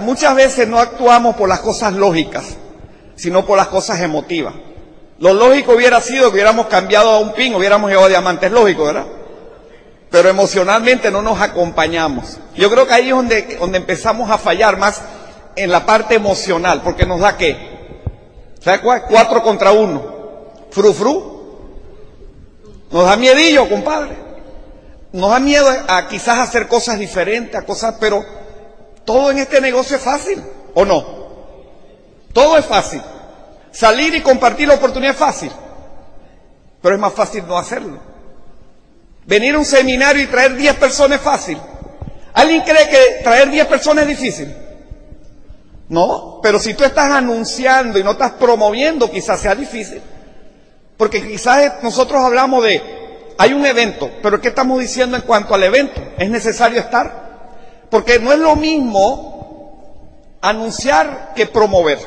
Muchas veces no actuamos por las cosas lógicas, sino por las cosas emotivas. Lo lógico hubiera sido que hubiéramos cambiado a un pin, hubiéramos llevado diamantes, lógico, ¿verdad? Pero emocionalmente no nos acompañamos. Yo creo que ahí es donde, donde empezamos a fallar más en la parte emocional, porque nos da qué? ¿Sabes cuál? Cuatro contra uno. Fru fru. Nos da miedillo, compadre. Nos da miedo a quizás hacer cosas diferentes, a cosas, pero todo en este negocio es fácil, ¿o no? Todo es fácil. Salir y compartir la oportunidad es fácil, pero es más fácil no hacerlo. Venir a un seminario y traer 10 personas es fácil. ¿Alguien cree que traer 10 personas es difícil? No, pero si tú estás anunciando y no estás promoviendo, quizás sea difícil. Porque quizás nosotros hablamos de, hay un evento, pero ¿qué estamos diciendo en cuanto al evento? ¿Es necesario estar? Porque no es lo mismo anunciar que promover.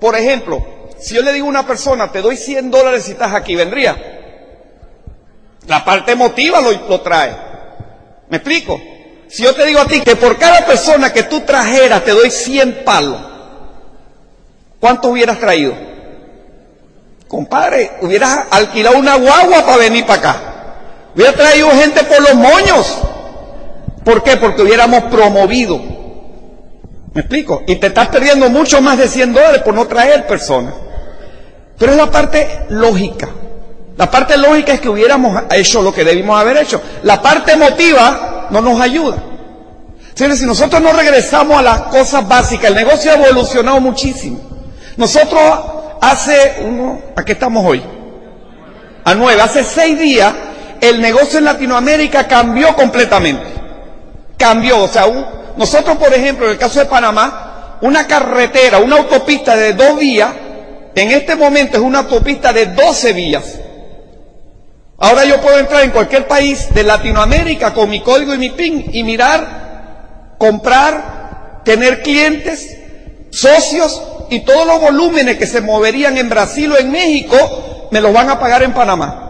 Por ejemplo, si yo le digo a una persona, te doy 100 dólares si estás aquí, ¿vendría? La parte emotiva lo, lo trae. ¿Me explico? Si yo te digo a ti que por cada persona que tú trajeras te doy 100 palos, ¿cuántos hubieras traído? Compadre, hubieras alquilado una guagua para venir para acá. Hubieras traído gente por los moños. ¿Por qué? Porque hubiéramos promovido. ¿Me explico? Y te estás perdiendo mucho más de 100 dólares por no traer personas. Pero es la parte lógica. La parte lógica es que hubiéramos hecho lo que debimos haber hecho. La parte emotiva no nos ayuda. Si nosotros no regresamos a las cosas básicas, el negocio ha evolucionado muchísimo. Nosotros hace uno, ¿a qué estamos hoy? A nueve, hace seis días, el negocio en Latinoamérica cambió completamente cambió. O sea, nosotros, por ejemplo, en el caso de Panamá, una carretera, una autopista de dos vías, en este momento es una autopista de 12 vías. Ahora yo puedo entrar en cualquier país de Latinoamérica con mi código y mi PIN y mirar, comprar, tener clientes, socios y todos los volúmenes que se moverían en Brasil o en México me los van a pagar en Panamá.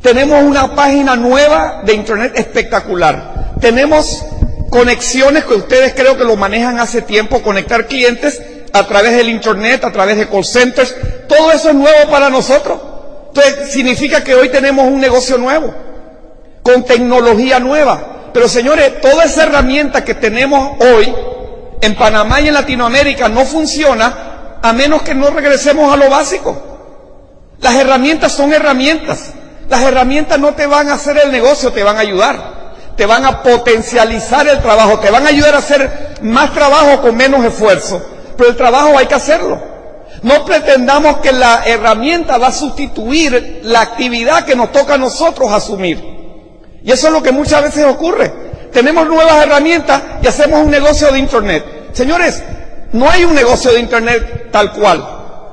Tenemos una página nueva de Internet espectacular. Tenemos conexiones que ustedes creo que lo manejan hace tiempo, conectar clientes a través del Internet, a través de call centers. Todo eso es nuevo para nosotros. Entonces, significa que hoy tenemos un negocio nuevo, con tecnología nueva. Pero señores, toda esa herramienta que tenemos hoy en Panamá y en Latinoamérica no funciona a menos que no regresemos a lo básico. Las herramientas son herramientas. Las herramientas no te van a hacer el negocio, te van a ayudar te van a potencializar el trabajo, te van a ayudar a hacer más trabajo con menos esfuerzo. Pero el trabajo hay que hacerlo. No pretendamos que la herramienta va a sustituir la actividad que nos toca a nosotros asumir. Y eso es lo que muchas veces ocurre. Tenemos nuevas herramientas y hacemos un negocio de Internet. Señores, no hay un negocio de Internet tal cual.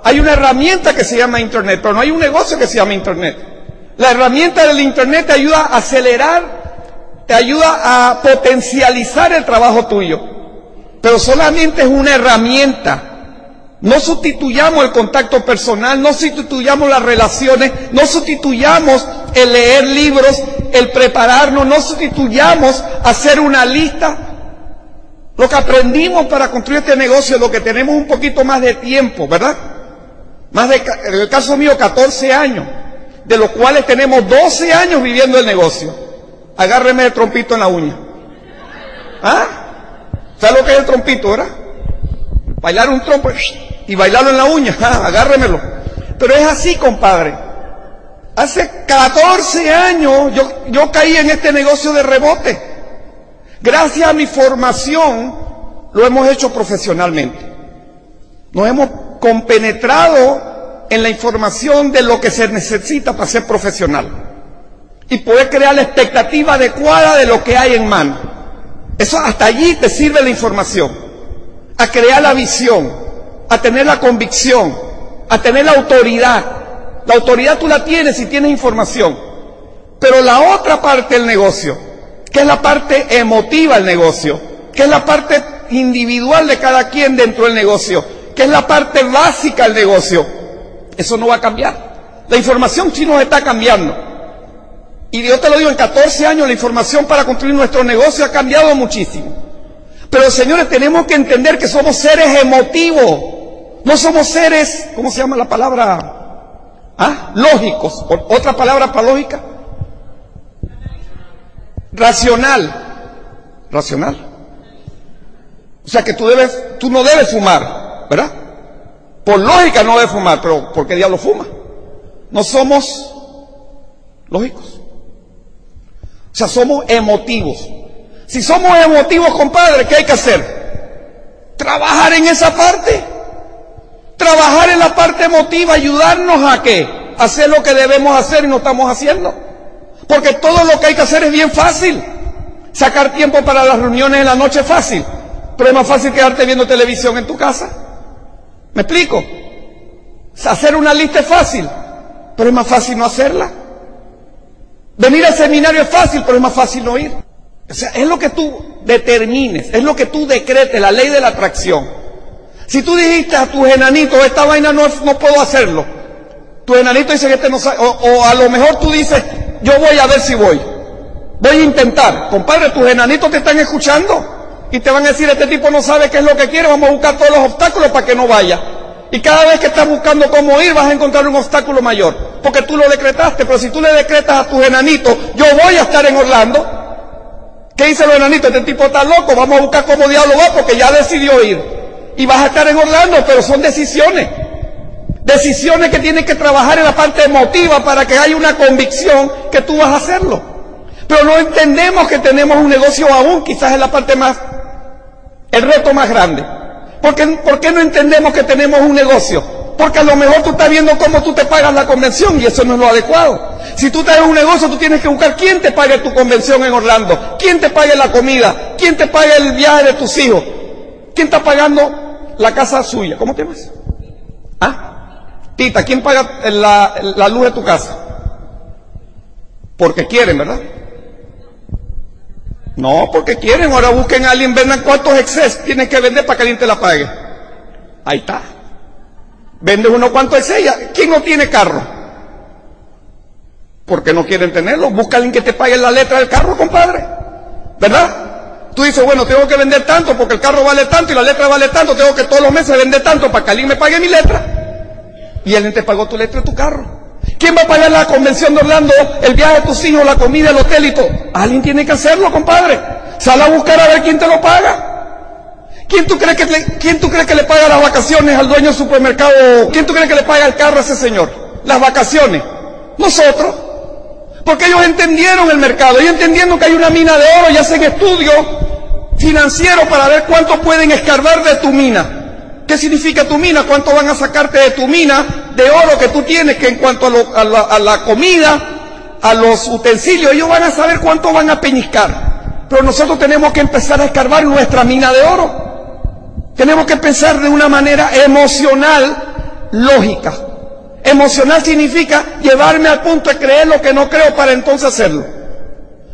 Hay una herramienta que se llama Internet, pero no hay un negocio que se llama Internet. La herramienta del Internet te ayuda a acelerar te ayuda a potencializar el trabajo tuyo, pero solamente es una herramienta. No sustituyamos el contacto personal, no sustituyamos las relaciones, no sustituyamos el leer libros, el prepararnos, no sustituyamos hacer una lista. Lo que aprendimos para construir este negocio lo que tenemos un poquito más de tiempo, ¿verdad? Más de, en el caso mío, 14 años, de los cuales tenemos 12 años viviendo el negocio agárreme el trompito en la uña. ¿Ah? ¿Sabes lo que es el trompito, verdad? Bailar un trompo y bailarlo en la uña, ah, agárremelo. Pero es así, compadre. Hace 14 años yo, yo caí en este negocio de rebote. Gracias a mi formación lo hemos hecho profesionalmente. Nos hemos compenetrado en la información de lo que se necesita para ser profesional y poder crear la expectativa adecuada de lo que hay en mano. Eso hasta allí te sirve la información, a crear la visión, a tener la convicción, a tener la autoridad. La autoridad tú la tienes si tienes información. Pero la otra parte del negocio, que es la parte emotiva del negocio, que es la parte individual de cada quien dentro del negocio, que es la parte básica del negocio, eso no va a cambiar. La información sí nos está cambiando. Y yo te lo digo, en 14 años la información para construir nuestro negocio ha cambiado muchísimo. Pero señores, tenemos que entender que somos seres emotivos. No somos seres, ¿cómo se llama la palabra? ¿Ah? Lógicos. ¿Otra palabra para lógica? Racional. Racional. O sea que tú debes, tú no debes fumar, ¿verdad? Por lógica no debes fumar, pero ¿por qué diablo fuma? No somos lógicos. Sea, somos emotivos. Si somos emotivos, compadre, ¿qué hay que hacer? Trabajar en esa parte. Trabajar en la parte emotiva, ayudarnos a qué? Hacer lo que debemos hacer y no estamos haciendo. Porque todo lo que hay que hacer es bien fácil. Sacar tiempo para las reuniones en la noche es fácil. Pero es más fácil quedarte viendo televisión en tu casa. ¿Me explico? Hacer una lista es fácil, pero es más fácil no hacerla. Venir al seminario es fácil, pero es más fácil no ir. O sea, es lo que tú determines, es lo que tú decretes, la ley de la atracción. Si tú dijiste a tus enanitos, esta vaina no, no puedo hacerlo, tu enanito dice que este no sabe, o, o, a lo mejor tú dices, yo voy a ver si voy, voy a intentar. Compadre, tus enanitos te están escuchando y te van a decir, este tipo no sabe qué es lo que quiere, vamos a buscar todos los obstáculos para que no vaya. Y cada vez que estás buscando cómo ir, vas a encontrar un obstáculo mayor, porque tú lo decretaste, pero si tú le decretas a tus enanitos, yo voy a estar en Orlando, ¿Qué dice los enanitos? Este tipo está loco, vamos a buscar cómo diablo va porque ya decidió ir. Y vas a estar en Orlando, pero son decisiones. Decisiones que tienes que trabajar en la parte emotiva para que haya una convicción que tú vas a hacerlo. Pero no entendemos que tenemos un negocio aún, quizás es la parte más, el reto más grande. ¿Por qué, ¿Por qué no entendemos que tenemos un negocio? Porque a lo mejor tú estás viendo cómo tú te pagas la convención y eso no es lo adecuado. Si tú en un negocio, tú tienes que buscar quién te pague tu convención en Orlando, quién te pague la comida, quién te pague el viaje de tus hijos, quién está pagando la casa suya. ¿Cómo te llamas? ¿Ah? Tita, ¿quién paga la, la luz de tu casa? Porque quieren, ¿verdad? No, porque quieren. Ahora busquen a alguien, vendan cuántos excesos tienes que vender para que alguien te la pague. Ahí está. Vende uno cuánto es ella. ¿Quién no tiene carro? Porque no quieren tenerlo. Busca a alguien que te pague la letra del carro, compadre. ¿Verdad? Tú dices, bueno, tengo que vender tanto porque el carro vale tanto y la letra vale tanto. Tengo que todos los meses vender tanto para que alguien me pague mi letra. Y alguien te pagó tu letra y tu carro. ¿Quién va a pagar la convención de Orlando, el viaje de tus hijos, la comida, el hotel y todo? Alguien tiene que hacerlo, compadre. Sal a buscar a ver quién te lo paga. ¿Quién tú, crees que le, ¿Quién tú crees que le paga las vacaciones al dueño del supermercado? ¿Quién tú crees que le paga el carro a ese señor? Las vacaciones. Nosotros. Porque ellos entendieron el mercado. Ellos entendiendo que hay una mina de oro y hacen estudios financieros para ver cuánto pueden escarbar de tu mina. ¿Qué significa tu mina? ¿Cuánto van a sacarte de tu mina de oro que tú tienes? Que en cuanto a, lo, a, la, a la comida, a los utensilios, ellos van a saber cuánto van a peñiscar. Pero nosotros tenemos que empezar a escarbar nuestra mina de oro. Tenemos que pensar de una manera emocional, lógica. Emocional significa llevarme al punto de creer lo que no creo para entonces hacerlo.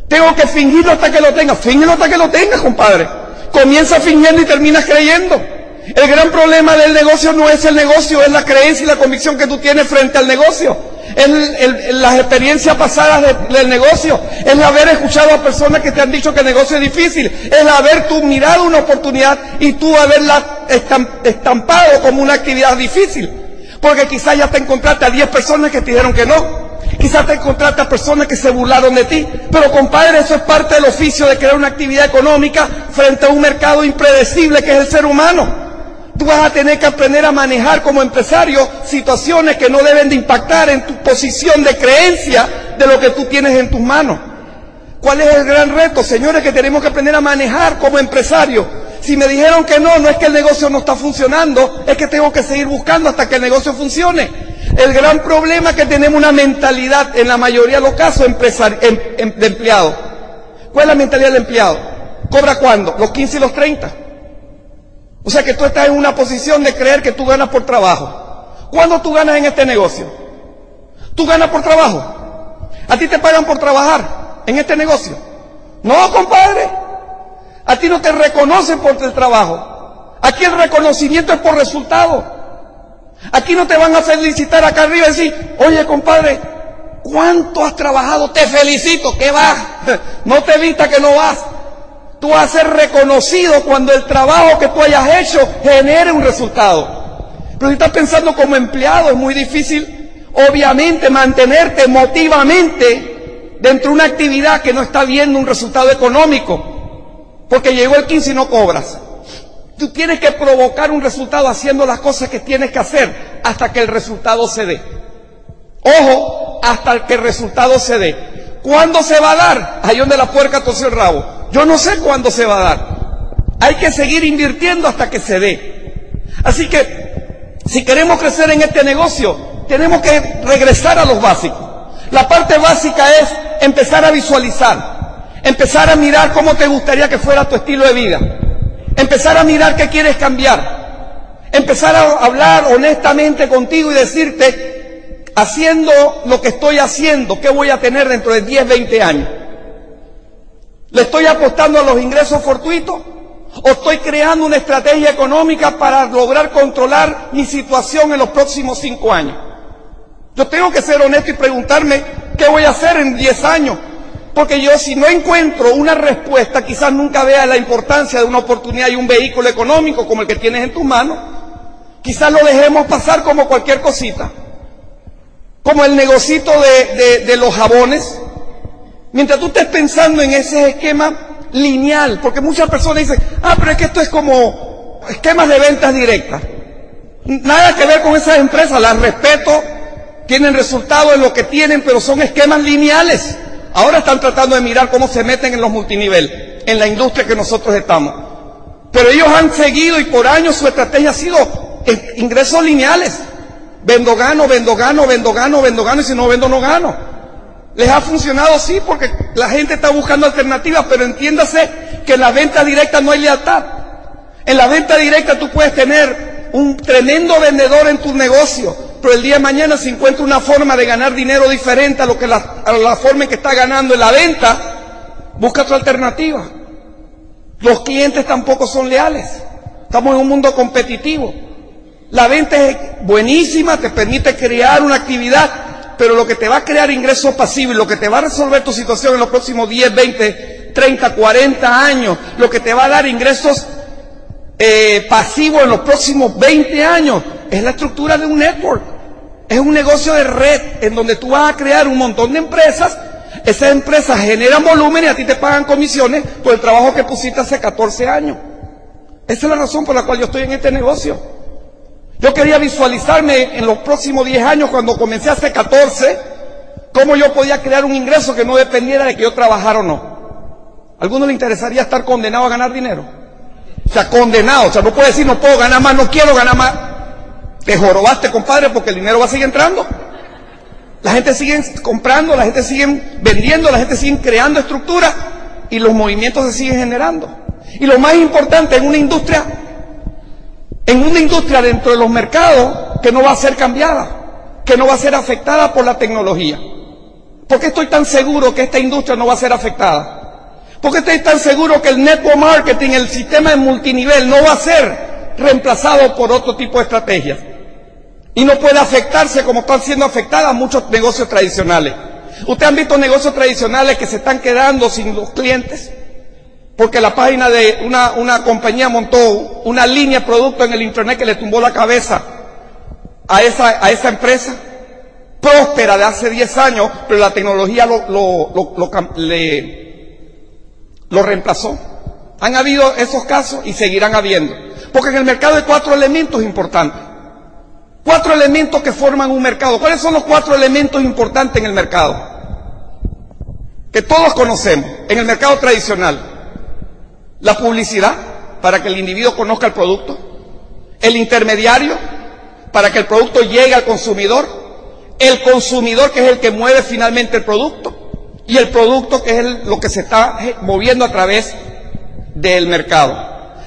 Tengo que fingirlo hasta que lo tenga. Fíngelo hasta que lo tenga, compadre. Comienza fingiendo y terminas creyendo. El gran problema del negocio no es el negocio, es la creencia y la convicción que tú tienes frente al negocio es las experiencias pasadas de, del negocio, es el haber escuchado a personas que te han dicho que el negocio es difícil, es el haber tú mirado una oportunidad y tú haberla estampado como una actividad difícil. Porque quizás ya te encontraste a 10 personas que te dijeron que no. Quizás te encontraste a personas que se burlaron de ti. Pero compadre, eso es parte del oficio de crear una actividad económica frente a un mercado impredecible que es el ser humano. Tú vas a tener que aprender a manejar como empresario situaciones que no deben de impactar en tu posición de creencia de lo que tú tienes en tus manos. ¿Cuál es el gran reto, señores, que tenemos que aprender a manejar como empresario? Si me dijeron que no, no es que el negocio no está funcionando, es que tengo que seguir buscando hasta que el negocio funcione. El gran problema es que tenemos una mentalidad, en la mayoría de los casos, em, em, de empleado. ¿Cuál es la mentalidad del empleado? ¿Cobra cuándo? ¿Los 15 y los 30? O sea que tú estás en una posición de creer que tú ganas por trabajo. ¿Cuándo tú ganas en este negocio? ¿Tú ganas por trabajo? ¿A ti te pagan por trabajar en este negocio? No, compadre. A ti no te reconocen por el trabajo. Aquí el reconocimiento es por resultado. Aquí no te van a felicitar acá arriba y decir, oye, compadre, ¿cuánto has trabajado? Te felicito, que vas. No te vista que no vas. Tú vas a ser reconocido cuando el trabajo que tú hayas hecho genere un resultado. Pero si estás pensando como empleado, es muy difícil, obviamente, mantenerte emotivamente dentro de una actividad que no está viendo un resultado económico. Porque llegó el 15 y no cobras. Tú tienes que provocar un resultado haciendo las cosas que tienes que hacer hasta que el resultado se dé. Ojo, hasta que el resultado se dé. ¿Cuándo se va a dar? Ahí donde la puerca tosió el rabo. Yo no sé cuándo se va a dar. Hay que seguir invirtiendo hasta que se dé. Así que, si queremos crecer en este negocio, tenemos que regresar a los básicos. La parte básica es empezar a visualizar, empezar a mirar cómo te gustaría que fuera tu estilo de vida. Empezar a mirar qué quieres cambiar. Empezar a hablar honestamente contigo y decirte, haciendo lo que estoy haciendo, ¿qué voy a tener dentro de 10, 20 años? ¿Le estoy apostando a los ingresos fortuitos? ¿O estoy creando una estrategia económica para lograr controlar mi situación en los próximos cinco años? Yo tengo que ser honesto y preguntarme qué voy a hacer en 10 años, porque yo si no encuentro una respuesta, quizás nunca vea la importancia de una oportunidad y un vehículo económico como el que tienes en tus manos. Quizás lo dejemos pasar como cualquier cosita. Como el negocito de, de, de los jabones. Mientras tú estés pensando en ese esquema lineal, porque muchas personas dicen, ah, pero es que esto es como esquemas de ventas directas. Nada que ver con esas empresas, las respeto, tienen resultados en lo que tienen, pero son esquemas lineales. Ahora están tratando de mirar cómo se meten en los multinivel, en la industria que nosotros estamos. Pero ellos han seguido y por años su estrategia ha sido ingresos lineales. Vendo, gano, vendo, gano, vendo, gano, vendo, gano, y si no vendo, no gano. Les ha funcionado, sí, porque la gente está buscando alternativas, pero entiéndase que en la venta directa no hay lealtad. En la venta directa tú puedes tener un tremendo vendedor en tu negocio, pero el día de mañana si encuentra una forma de ganar dinero diferente a lo que la, a la forma en que está ganando en la venta, busca otra alternativa. Los clientes tampoco son leales. Estamos en un mundo competitivo. La venta es buenísima, te permite crear una actividad, pero lo que te va a crear ingresos pasivos, lo que te va a resolver tu situación en los próximos 10, 20, 30, 40 años, lo que te va a dar ingresos eh, pasivos en los próximos 20 años, es la estructura de un network. Es un negocio de red en donde tú vas a crear un montón de empresas. Esas empresas generan volumen y a ti te pagan comisiones por el trabajo que pusiste hace 14 años. Esa es la razón por la cual yo estoy en este negocio. Yo quería visualizarme en los próximos 10 años, cuando comencé hace 14, cómo yo podía crear un ingreso que no dependiera de que yo trabajara o no. ¿A alguno le interesaría estar condenado a ganar dinero? O sea, condenado. O sea, no puede decir no puedo ganar más, no quiero ganar más. Te jorobaste, compadre, porque el dinero va a seguir entrando. La gente sigue comprando, la gente sigue vendiendo, la gente sigue creando estructuras y los movimientos se siguen generando. Y lo más importante en una industria, en una industria dentro de los mercados que no va a ser cambiada, que no va a ser afectada por la tecnología. ¿Por qué estoy tan seguro que esta industria no va a ser afectada? ¿Por qué estoy tan seguro que el network marketing, el sistema de multinivel, no va a ser reemplazado por otro tipo de estrategias? Y no puede afectarse como están siendo afectadas muchos negocios tradicionales. ¿Ustedes han visto negocios tradicionales que se están quedando sin los clientes? Porque la página de una, compañía montó una línea de producto en el internet que le tumbó la cabeza a esa, a esa empresa. Próspera de hace 10 años, pero la tecnología lo, lo reemplazó. Han habido esos casos y seguirán habiendo. Porque en el mercado hay cuatro elementos importantes. Cuatro elementos que forman un mercado. ¿Cuáles son los cuatro elementos importantes en el mercado? Que todos conocemos en el mercado tradicional. La publicidad, para que el individuo conozca el producto. El intermediario, para que el producto llegue al consumidor. El consumidor, que es el que mueve finalmente el producto. Y el producto, que es lo que se está moviendo a través del mercado.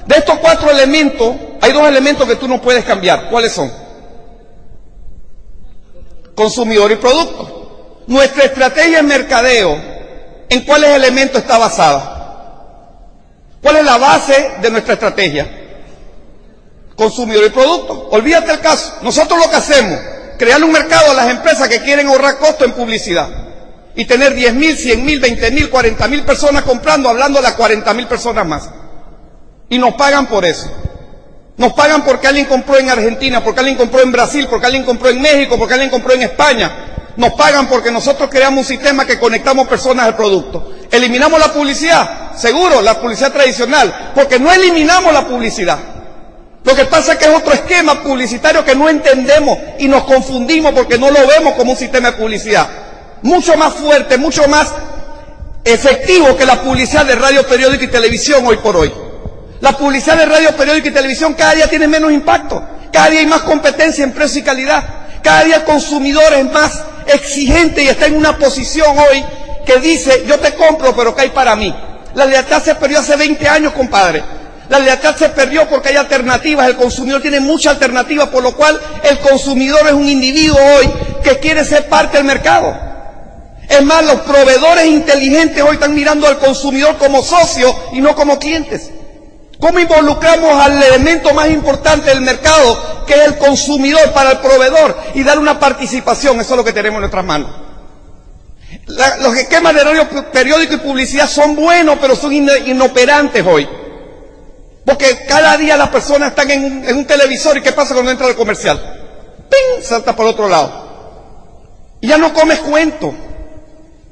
De estos cuatro elementos, hay dos elementos que tú no puedes cambiar. ¿Cuáles son? consumidor y producto. Nuestra estrategia en mercadeo, ¿en cuáles elementos está basada? ¿Cuál es la base de nuestra estrategia? Consumidor y producto. Olvídate el caso. Nosotros lo que hacemos, crear un mercado a las empresas que quieren ahorrar costo en publicidad. y tener 10 mil, 100 mil, 20 mil, 40 mil personas comprando, hablando de 40 mil personas más. Y nos pagan por eso. Nos pagan porque alguien compró en Argentina, porque alguien compró en Brasil, porque alguien compró en México, porque alguien compró en España. Nos pagan porque nosotros creamos un sistema que conectamos personas al producto. ¿Eliminamos la publicidad? Seguro, la publicidad tradicional, porque no eliminamos la publicidad. Lo que pasa es que es otro esquema publicitario que no entendemos y nos confundimos porque no lo vemos como un sistema de publicidad. Mucho más fuerte, mucho más efectivo que la publicidad de radio, periódico y televisión hoy por hoy. La publicidad de radio, periódico y televisión cada día tiene menos impacto. Cada día hay más competencia en precio y calidad. Cada día el consumidor es más exigente y está en una posición hoy que dice, yo te compro, pero ¿qué hay para mí? La lealtad se perdió hace 20 años, compadre. La lealtad se perdió porque hay alternativas, el consumidor tiene muchas alternativas, por lo cual el consumidor es un individuo hoy que quiere ser parte del mercado. Es más, los proveedores inteligentes hoy están mirando al consumidor como socio y no como clientes. ¿Cómo involucramos al elemento más importante del mercado, que es el consumidor para el proveedor, y dar una participación? Eso es lo que tenemos en nuestras manos. Los esquemas de radio, periódico y publicidad son buenos, pero son inoperantes hoy. Porque cada día las personas están en un, en un televisor y ¿qué pasa cuando entra el comercial? ¡Ping! Salta por otro lado. Y ya no comes cuento.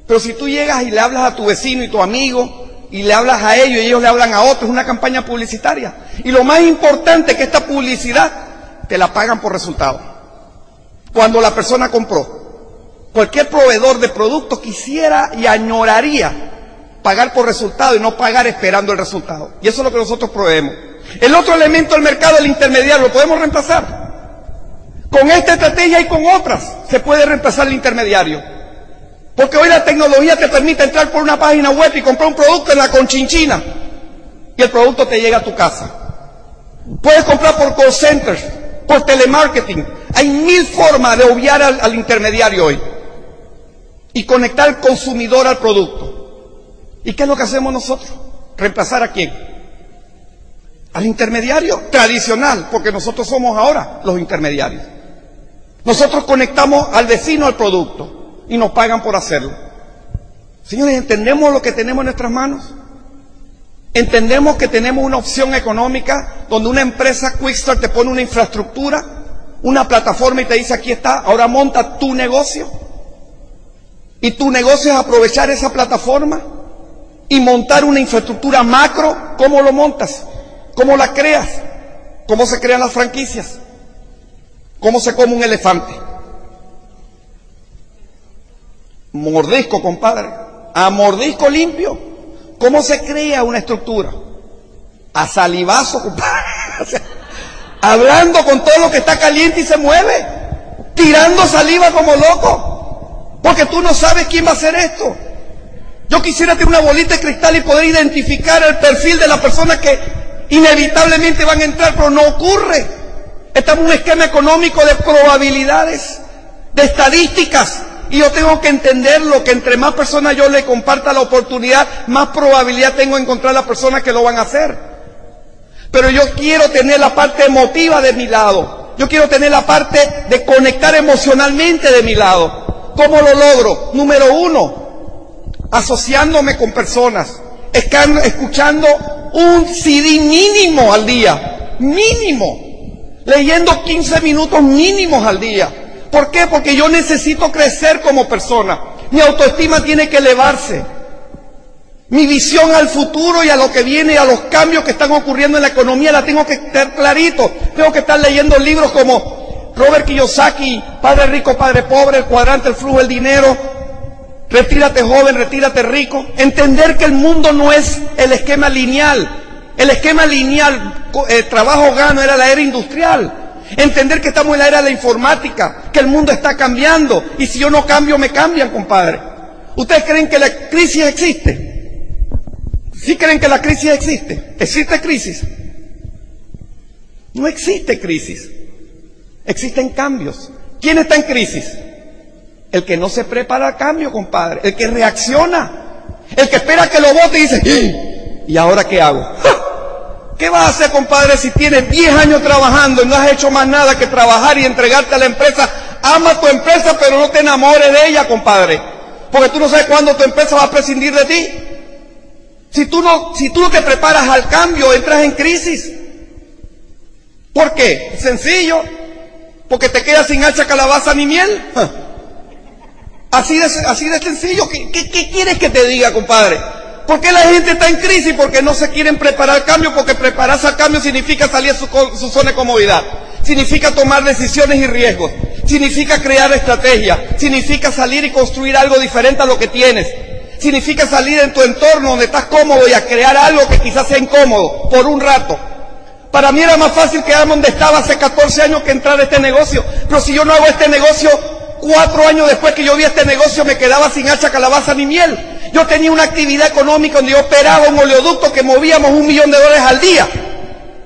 Pero si tú llegas y le hablas a tu vecino y tu amigo, y le hablas a ellos y ellos le hablan a otros, es una campaña publicitaria. Y lo más importante es que esta publicidad te la pagan por resultado. Cuando la persona compró, cualquier proveedor de productos quisiera y añoraría pagar por resultado y no pagar esperando el resultado. Y eso es lo que nosotros proveemos. El otro elemento del mercado, el intermediario, lo podemos reemplazar. Con esta estrategia y con otras se puede reemplazar el intermediario. Porque hoy la tecnología te permite entrar por una página web y comprar un producto en la conchinchina y el producto te llega a tu casa. Puedes comprar por call centers, por telemarketing. Hay mil formas de obviar al, al intermediario hoy y conectar al consumidor al producto. ¿Y qué es lo que hacemos nosotros? ¿Reemplazar a quién? Al intermediario tradicional, porque nosotros somos ahora los intermediarios. Nosotros conectamos al vecino al producto y nos pagan por hacerlo. Señores, ¿entendemos lo que tenemos en nuestras manos? ¿Entendemos que tenemos una opción económica donde una empresa Quickstart te pone una infraestructura, una plataforma y te dice aquí está, ahora monta tu negocio? Y tu negocio es aprovechar esa plataforma y montar una infraestructura macro. ¿Cómo lo montas? ¿Cómo la creas? ¿Cómo se crean las franquicias? ¿Cómo se come un elefante? Mordisco, compadre. A mordisco limpio. ¿Cómo se crea una estructura? A salivazo, compadre. hablando con todo lo que está caliente y se mueve. Tirando saliva como loco. Porque tú no sabes quién va a hacer esto. Yo quisiera tener una bolita de cristal y poder identificar el perfil de las personas que inevitablemente van a entrar, pero no ocurre. Estamos en un esquema económico de probabilidades, de estadísticas. Y yo tengo que entenderlo, que entre más personas yo le comparta la oportunidad, más probabilidad tengo de encontrar las personas que lo van a hacer. Pero yo quiero tener la parte emotiva de mi lado. Yo quiero tener la parte de conectar emocionalmente de mi lado. ¿Cómo lo logro? Número uno, asociándome con personas, escuchando un CD mínimo al día, mínimo, leyendo 15 minutos mínimos al día ¿Por qué? Porque yo necesito crecer como persona. Mi autoestima tiene que elevarse. Mi visión al futuro y a lo que viene, a los cambios que están ocurriendo en la economía, la tengo que estar clarito. Tengo que estar leyendo libros como Robert Kiyosaki, Padre Rico, Padre Pobre, El Cuadrante, El Flujo del Dinero, Retírate joven, retírate rico. Entender que el mundo no es el esquema lineal. El esquema lineal, el trabajo gano, era la era industrial. Entender que estamos en la era de la informática, que el mundo está cambiando y si yo no cambio me cambian, compadre. ¿Ustedes creen que la crisis existe? ¿Sí creen que la crisis existe? ¿Existe crisis? No existe crisis. Existen cambios. ¿Quién está en crisis? El que no se prepara al cambio, compadre. El que reacciona. El que espera que lo vote y dice, ¡Ah! ¿y ahora qué hago? ¿Qué vas a hacer, compadre, si tienes 10 años trabajando y no has hecho más nada que trabajar y entregarte a la empresa? Ama tu empresa, pero no te enamores de ella, compadre. Porque tú no sabes cuándo tu empresa va a prescindir de ti. Si tú no, si tú no te preparas al cambio, entras en crisis. ¿Por qué? Sencillo. Porque te quedas sin hacha, calabaza ni miel. Así de, así de sencillo. ¿Qué, qué, quieres que te diga, compadre? ¿Por qué la gente está en crisis? Porque no se quieren preparar al cambio, porque prepararse al cambio significa salir de su, su zona de comodidad, significa tomar decisiones y riesgos, significa crear estrategias, significa salir y construir algo diferente a lo que tienes, significa salir en tu entorno donde estás cómodo y a crear algo que quizás sea incómodo por un rato. Para mí era más fácil quedarme donde estaba hace 14 años que entrar a este negocio, pero si yo no hago este negocio, cuatro años después que yo vi este negocio me quedaba sin hacha, calabaza ni miel. Yo tenía una actividad económica donde yo operaba un oleoducto que movíamos un millón de dólares al día.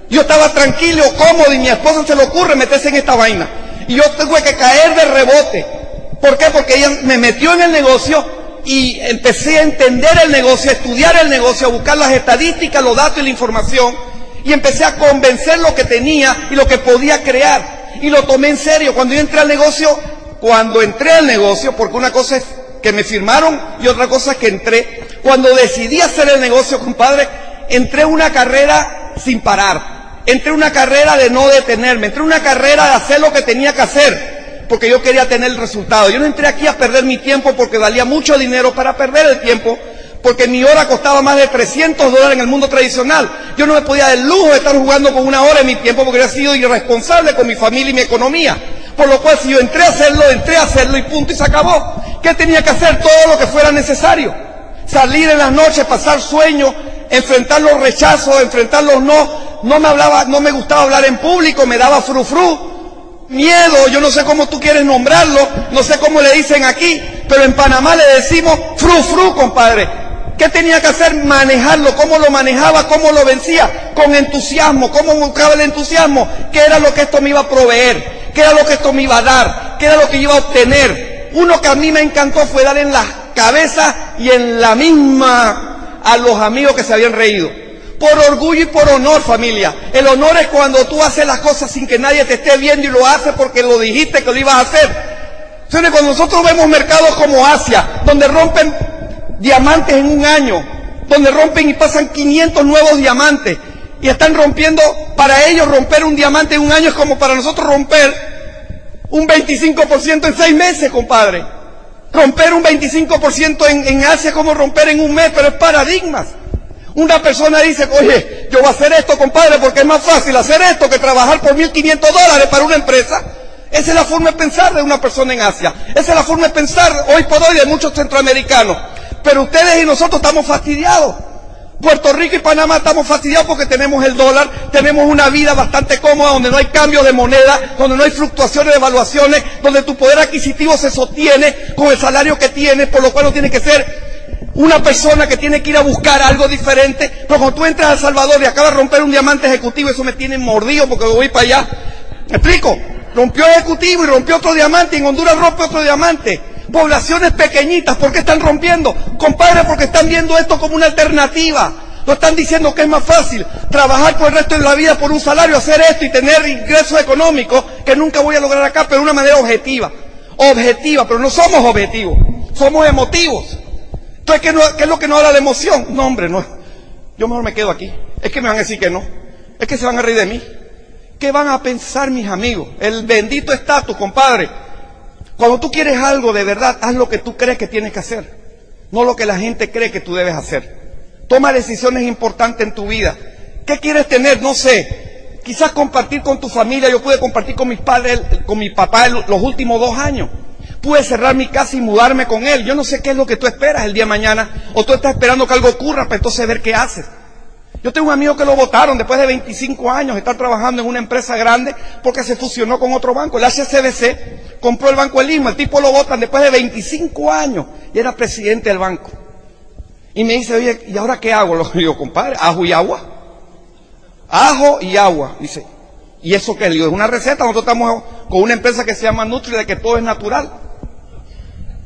Yo estaba tranquilo, cómodo y mi esposa se le ocurre meterse en esta vaina. Y yo tuve que caer de rebote. ¿Por qué? Porque ella me metió en el negocio y empecé a entender el negocio, a estudiar el negocio, a buscar las estadísticas, los datos y la información. Y empecé a convencer lo que tenía y lo que podía crear. Y lo tomé en serio. Cuando yo entré al negocio, cuando entré al negocio, porque una cosa es que me firmaron y otra cosa es que entré, cuando decidí hacer el negocio, compadre, entré una carrera sin parar. Entré una carrera de no detenerme, entré una carrera de hacer lo que tenía que hacer, porque yo quería tener el resultado. Yo no entré aquí a perder mi tiempo porque valía mucho dinero para perder el tiempo, porque mi hora costaba más de 300 dólares en el mundo tradicional. Yo no me podía dar el lujo de estar jugando con una hora en mi tiempo porque había sido irresponsable con mi familia y mi economía. Por lo cual, si yo entré a hacerlo, entré a hacerlo y punto y se acabó. ¿Qué tenía que hacer? Todo lo que fuera necesario. Salir en las noches, pasar sueños, enfrentar los rechazos, enfrentar los no. No me hablaba, no me gustaba hablar en público, me daba frufru. Miedo, yo no sé cómo tú quieres nombrarlo, no sé cómo le dicen aquí, pero en Panamá le decimos frufru, compadre. ¿Qué tenía que hacer? Manejarlo. ¿Cómo lo manejaba? ¿Cómo lo vencía? Con entusiasmo. ¿Cómo buscaba el entusiasmo? ¿Qué era lo que esto me iba a proveer? ¿Qué era lo que esto me iba a dar? ¿Qué era lo que iba a obtener? Uno que a mí me encantó fue dar en la cabeza y en la misma a los amigos que se habían reído. Por orgullo y por honor, familia. El honor es cuando tú haces las cosas sin que nadie te esté viendo y lo haces porque lo dijiste que lo ibas a hacer. Cuando nosotros vemos mercados como Asia, donde rompen diamantes en un año, donde rompen y pasan 500 nuevos diamantes y están rompiendo, para ellos romper un diamante en un año es como para nosotros romper un 25% en seis meses, compadre. Romper un 25% en, Asia es como romper en un mes, pero es paradigmas. Una persona dice, oye, yo voy a hacer esto, compadre, porque es más fácil hacer esto que trabajar por 1.500 dólares para una empresa. Esa es la forma de pensar de una persona en Asia. Esa es la forma de pensar hoy por hoy de muchos centroamericanos. Pero ustedes y nosotros estamos fastidiados. Puerto Rico y Panamá estamos fastidiados porque tenemos el dólar, tenemos una vida bastante cómoda donde no hay cambio de moneda, donde no hay fluctuaciones de evaluaciones, donde tu poder adquisitivo se sostiene con el salario que tienes, por lo cual no tienes que ser una persona que tiene que ir a buscar algo diferente. Pero cuando tú entras a El Salvador y acabas de romper un diamante ejecutivo, eso me tiene mordido porque voy para allá. ¿Me explico? Rompió ejecutivo y rompió otro diamante, y en Honduras rompe otro diamante poblaciones pequeñitas, ¿por qué están rompiendo? Compadre, porque están viendo esto como una alternativa. No están diciendo que es más fácil trabajar por el resto de la vida por un salario, hacer esto y tener ingresos económicos que nunca voy a lograr acá, pero de una manera objetiva. Objetiva, pero no somos objetivos, somos emotivos. Entonces, ¿qué, ¿qué es lo que nos da la emoción? No, hombre, no. Yo mejor me quedo aquí. Es que me van a decir que no. Es que se van a reír de mí. ¿Qué van a pensar mis amigos? El bendito estatus, compadre. Cuando tú quieres algo de verdad, haz lo que tú crees que tienes que hacer, no lo que la gente cree que tú debes hacer. Toma decisiones importantes en tu vida. ¿Qué quieres tener? No sé. Quizás compartir con tu familia. Yo pude compartir con mis padres, con mi papá los últimos dos años. Pude cerrar mi casa y mudarme con él. Yo no sé qué es lo que tú esperas el día de mañana. O tú estás esperando que algo ocurra para entonces ver qué haces. Yo tengo un amigo que lo votaron después de 25 años, estar trabajando en una empresa grande porque se fusionó con otro banco. El HCBC compró el Banco El el tipo lo votan después de 25 años y era presidente del banco. Y me dice, oye, ¿y ahora qué hago? Lo digo, compadre, ajo y agua. Ajo y agua. Dice, ¿y eso qué? Le digo, es una receta. Nosotros estamos con una empresa que se llama Nutri, de que todo es natural.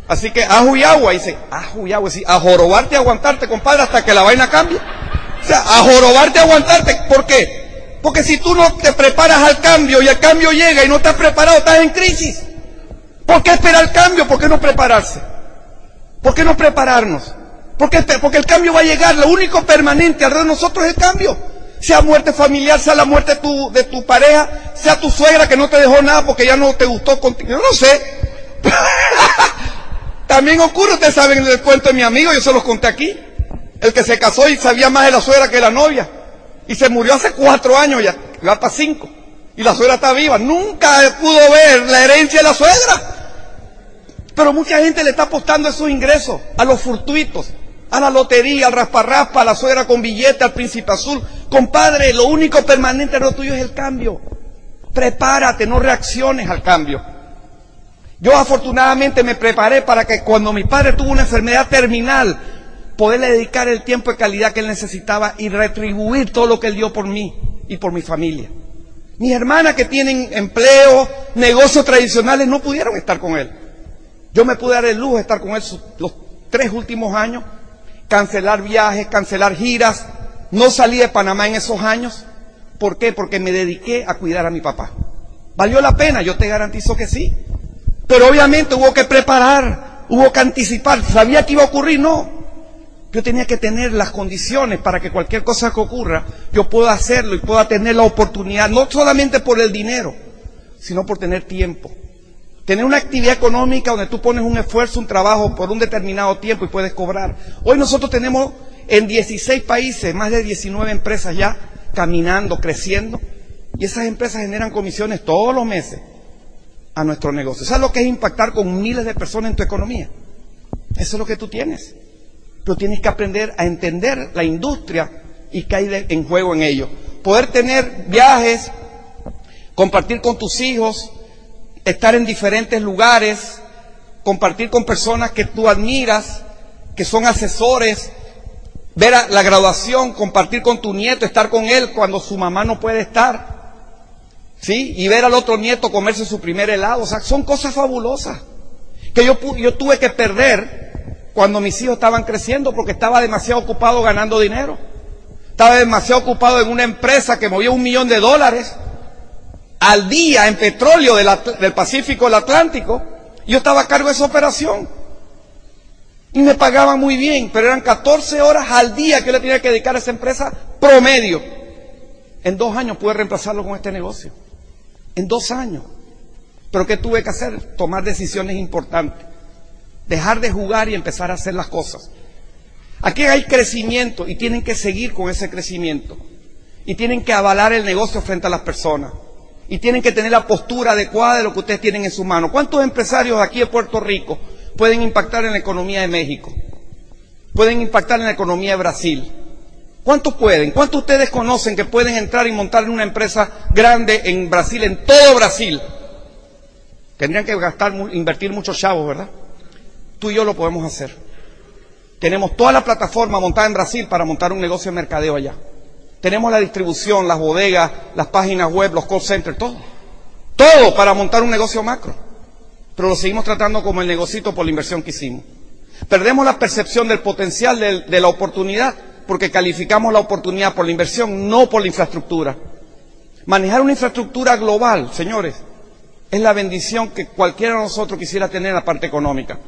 Así que ajo y agua. Dice, ajo y agua. Sí, a jorobarte y aguantarte, compadre, hasta que la vaina cambie. O sea, a jorobarte, aguantarte. ¿Por qué? Porque si tú no te preparas al cambio y el cambio llega y no estás preparado, estás en crisis. ¿Por qué esperar el cambio? ¿Por qué no prepararse? ¿Por qué no prepararnos? Porque, porque el cambio va a llegar, lo único permanente alrededor de nosotros es el cambio. Sea muerte familiar, sea la muerte de tu, de tu pareja, sea tu suegra que no te dejó nada porque ya no te gustó contigo. Yo no sé. También ocurre, ustedes saben el cuento de mi amigo, yo se los conté aquí. El que se casó y sabía más de la suegra que de la novia. Y se murió hace cuatro años ya, va para cinco. Y la suegra está viva. Nunca pudo ver la herencia de la suegra. Pero mucha gente le está apostando esos ingresos a los fortuitos, a la lotería, al rasparraspa, a la suegra con billete, al príncipe azul. Compadre, lo único permanente en lo tuyo es el cambio. Prepárate, no reacciones al cambio. Yo afortunadamente me preparé para que cuando mi padre tuvo una enfermedad terminal, poderle dedicar el tiempo de calidad que él necesitaba y retribuir todo lo que él dio por mí y por mi familia. Mis hermanas que tienen empleo, negocios tradicionales, no pudieron estar con él. Yo me pude dar el lujo de estar con él los tres últimos años, cancelar viajes, cancelar giras, no salí de Panamá en esos años. ¿Por qué? Porque me dediqué a cuidar a mi papá. ¿Valió la pena? Yo te garantizo que sí. Pero obviamente hubo que preparar, hubo que anticipar. ¿Sabía que iba a ocurrir? No. Yo tenía que tener las condiciones para que cualquier cosa que ocurra, yo pueda hacerlo y pueda tener la oportunidad, no solamente por el dinero, sino por tener tiempo. Tener una actividad económica donde tú pones un esfuerzo, un trabajo por un determinado tiempo y puedes cobrar. Hoy nosotros tenemos en 16 países más de 19 empresas ya caminando, creciendo. Y esas empresas generan comisiones todos los meses a nuestro negocio. ¿Sabes lo que es impactar con miles de personas en tu economía? Eso es lo que tú tienes. Pero tienes que aprender a entender la industria y qué hay en juego en ello. Poder tener viajes, compartir con tus hijos, estar en diferentes lugares, compartir con personas que tú admiras, que son asesores, ver la graduación, compartir con tu nieto, estar con él cuando su mamá no puede estar. ¿Sí? Y ver al otro nieto comerse su primer helado. O sea, son cosas fabulosas que yo, yo tuve que perder cuando mis hijos estaban creciendo porque estaba demasiado ocupado ganando dinero. Estaba demasiado ocupado en una empresa que movía un millón de dólares al día en petróleo del, Pacífico, del Atlántico. Yo estaba a cargo de esa operación. Y me pagaban muy bien, pero eran 14 horas al día que yo le tenía que dedicar a esa empresa promedio. En dos años pude reemplazarlo con este negocio. En dos años. Pero ¿qué tuve que hacer? Tomar decisiones importantes. Dejar de jugar y empezar a hacer las cosas. Aquí hay crecimiento y tienen que seguir con ese crecimiento. Y tienen que avalar el negocio frente a las personas y tienen que tener la postura adecuada de lo que ustedes tienen en su mano. ¿Cuántos empresarios aquí en Puerto Rico pueden impactar en la economía de México? Pueden impactar en la economía de Brasil. ¿Cuántos pueden? ¿Cuántos ustedes conocen que pueden entrar y montar en una empresa grande en Brasil, en todo Brasil? Tendrían que gastar, invertir muchos chavos, ¿verdad? Tú y yo lo podemos hacer. Tenemos toda la plataforma montada en Brasil para montar un negocio de mercadeo allá. Tenemos la distribución, las bodegas, las páginas web, los call centers, todo. Todo para montar un negocio macro. Pero lo seguimos tratando como el negocito por la inversión que hicimos. Perdemos la percepción del potencial de, de la oportunidad porque calificamos la oportunidad por la inversión, no por la infraestructura. Manejar una infraestructura global, señores, es la bendición que cualquiera de nosotros quisiera tener en la parte económica,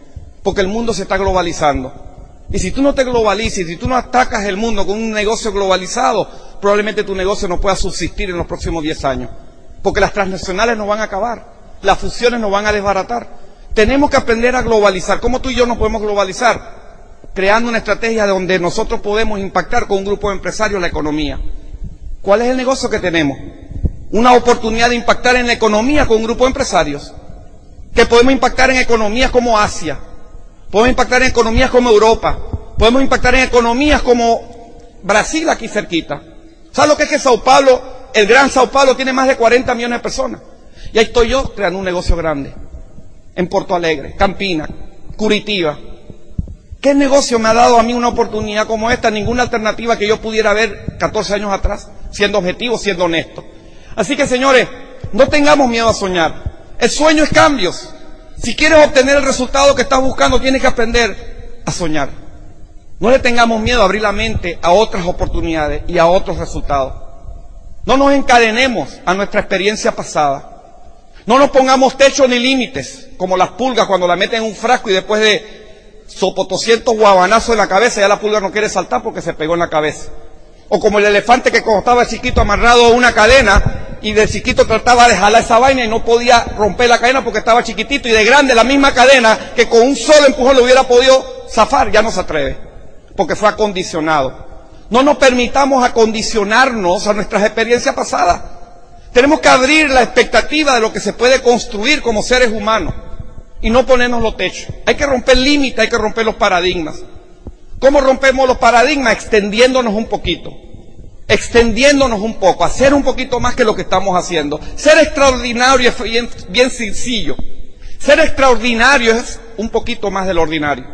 porque el mundo se está globalizando. Y si tú no te globalizas, si tú no atacas el mundo con un negocio globalizado, probablemente tu negocio no pueda subsistir en los próximos 10 años. Porque las transnacionales no van a acabar, las fusiones nos van a desbaratar. Tenemos que aprender a globalizar. ¿Cómo tú y yo nos podemos globalizar? Creando una estrategia donde nosotros podemos impactar con un grupo de empresarios la economía. ¿Cuál es el negocio que tenemos? Una oportunidad de impactar en la economía con un grupo de empresarios. Que podemos impactar en economías como Asia, Podemos impactar en economías como Europa. Podemos impactar en economías como Brasil aquí cerquita. ¿Sabes lo que es que Sao Paulo, el gran Sao Paulo tiene más de 40 millones de personas? Y ahí estoy yo creando un negocio grande. En Porto Alegre, Campina, Curitiba. ¿Qué negocio me ha dado a mí una oportunidad como esta? Ninguna alternativa que yo pudiera ver 14 años atrás, siendo objetivo, siendo honesto. Así que señores, no tengamos miedo a soñar. El sueño es cambios. Si quieres obtener el resultado que estás buscando, tienes que aprender a soñar. No le tengamos miedo a abrir la mente a otras oportunidades y a otros resultados. No nos encadenemos a nuestra experiencia pasada. No nos pongamos techos ni límites, como las pulgas cuando la meten en un frasco y después de sopotoscientos guabanazos en la cabeza, ya la pulga no quiere saltar porque se pegó en la cabeza. O como el elefante que estaba chiquito amarrado a una cadena y de chiquito trataba de jalar esa vaina y no podía romper la cadena porque estaba chiquitito y de grande la misma cadena que con un solo empujón lo hubiera podido zafar, ya no se atreve porque fue acondicionado. No nos permitamos acondicionarnos a nuestras experiencias pasadas. Tenemos que abrir la expectativa de lo que se puede construir como seres humanos y no ponernos los techos. Hay que romper límites, hay que romper los paradigmas. ¿Cómo rompemos los paradigmas? Extendiéndonos un poquito. Extendiéndonos un poco, hacer un poquito más que lo que estamos haciendo. Ser extraordinario es bien, sencillo. Ser extraordinario es un poquito más del ordinario.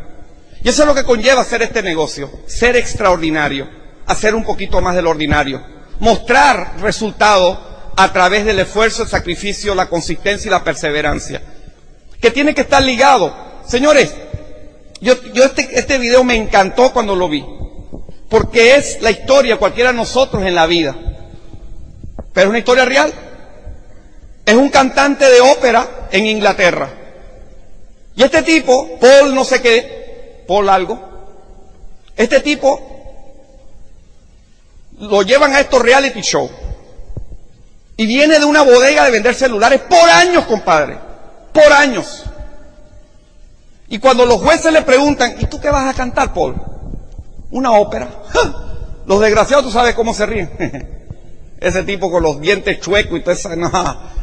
Y eso es lo que conlleva hacer este negocio. Ser extraordinario. Hacer un poquito más del ordinario. Mostrar resultados a través del esfuerzo, el sacrificio, la consistencia y la perseverancia. Que tiene que estar ligado. Señores, yo, yo este, este video me encantó cuando lo vi. Porque es la historia cualquiera de nosotros en la vida. Pero es una historia real. Es un cantante de ópera en Inglaterra. Y este tipo, Paul no sé qué, Paul algo, este tipo lo llevan a estos reality shows. Y viene de una bodega de vender celulares por años, compadre. Por años. Y cuando los jueces le preguntan, ¿y tú qué vas a cantar, Paul? Una ópera. Los desgraciados, tú sabes cómo se ríen. Ese tipo con los dientes chuecos y todo eso, no,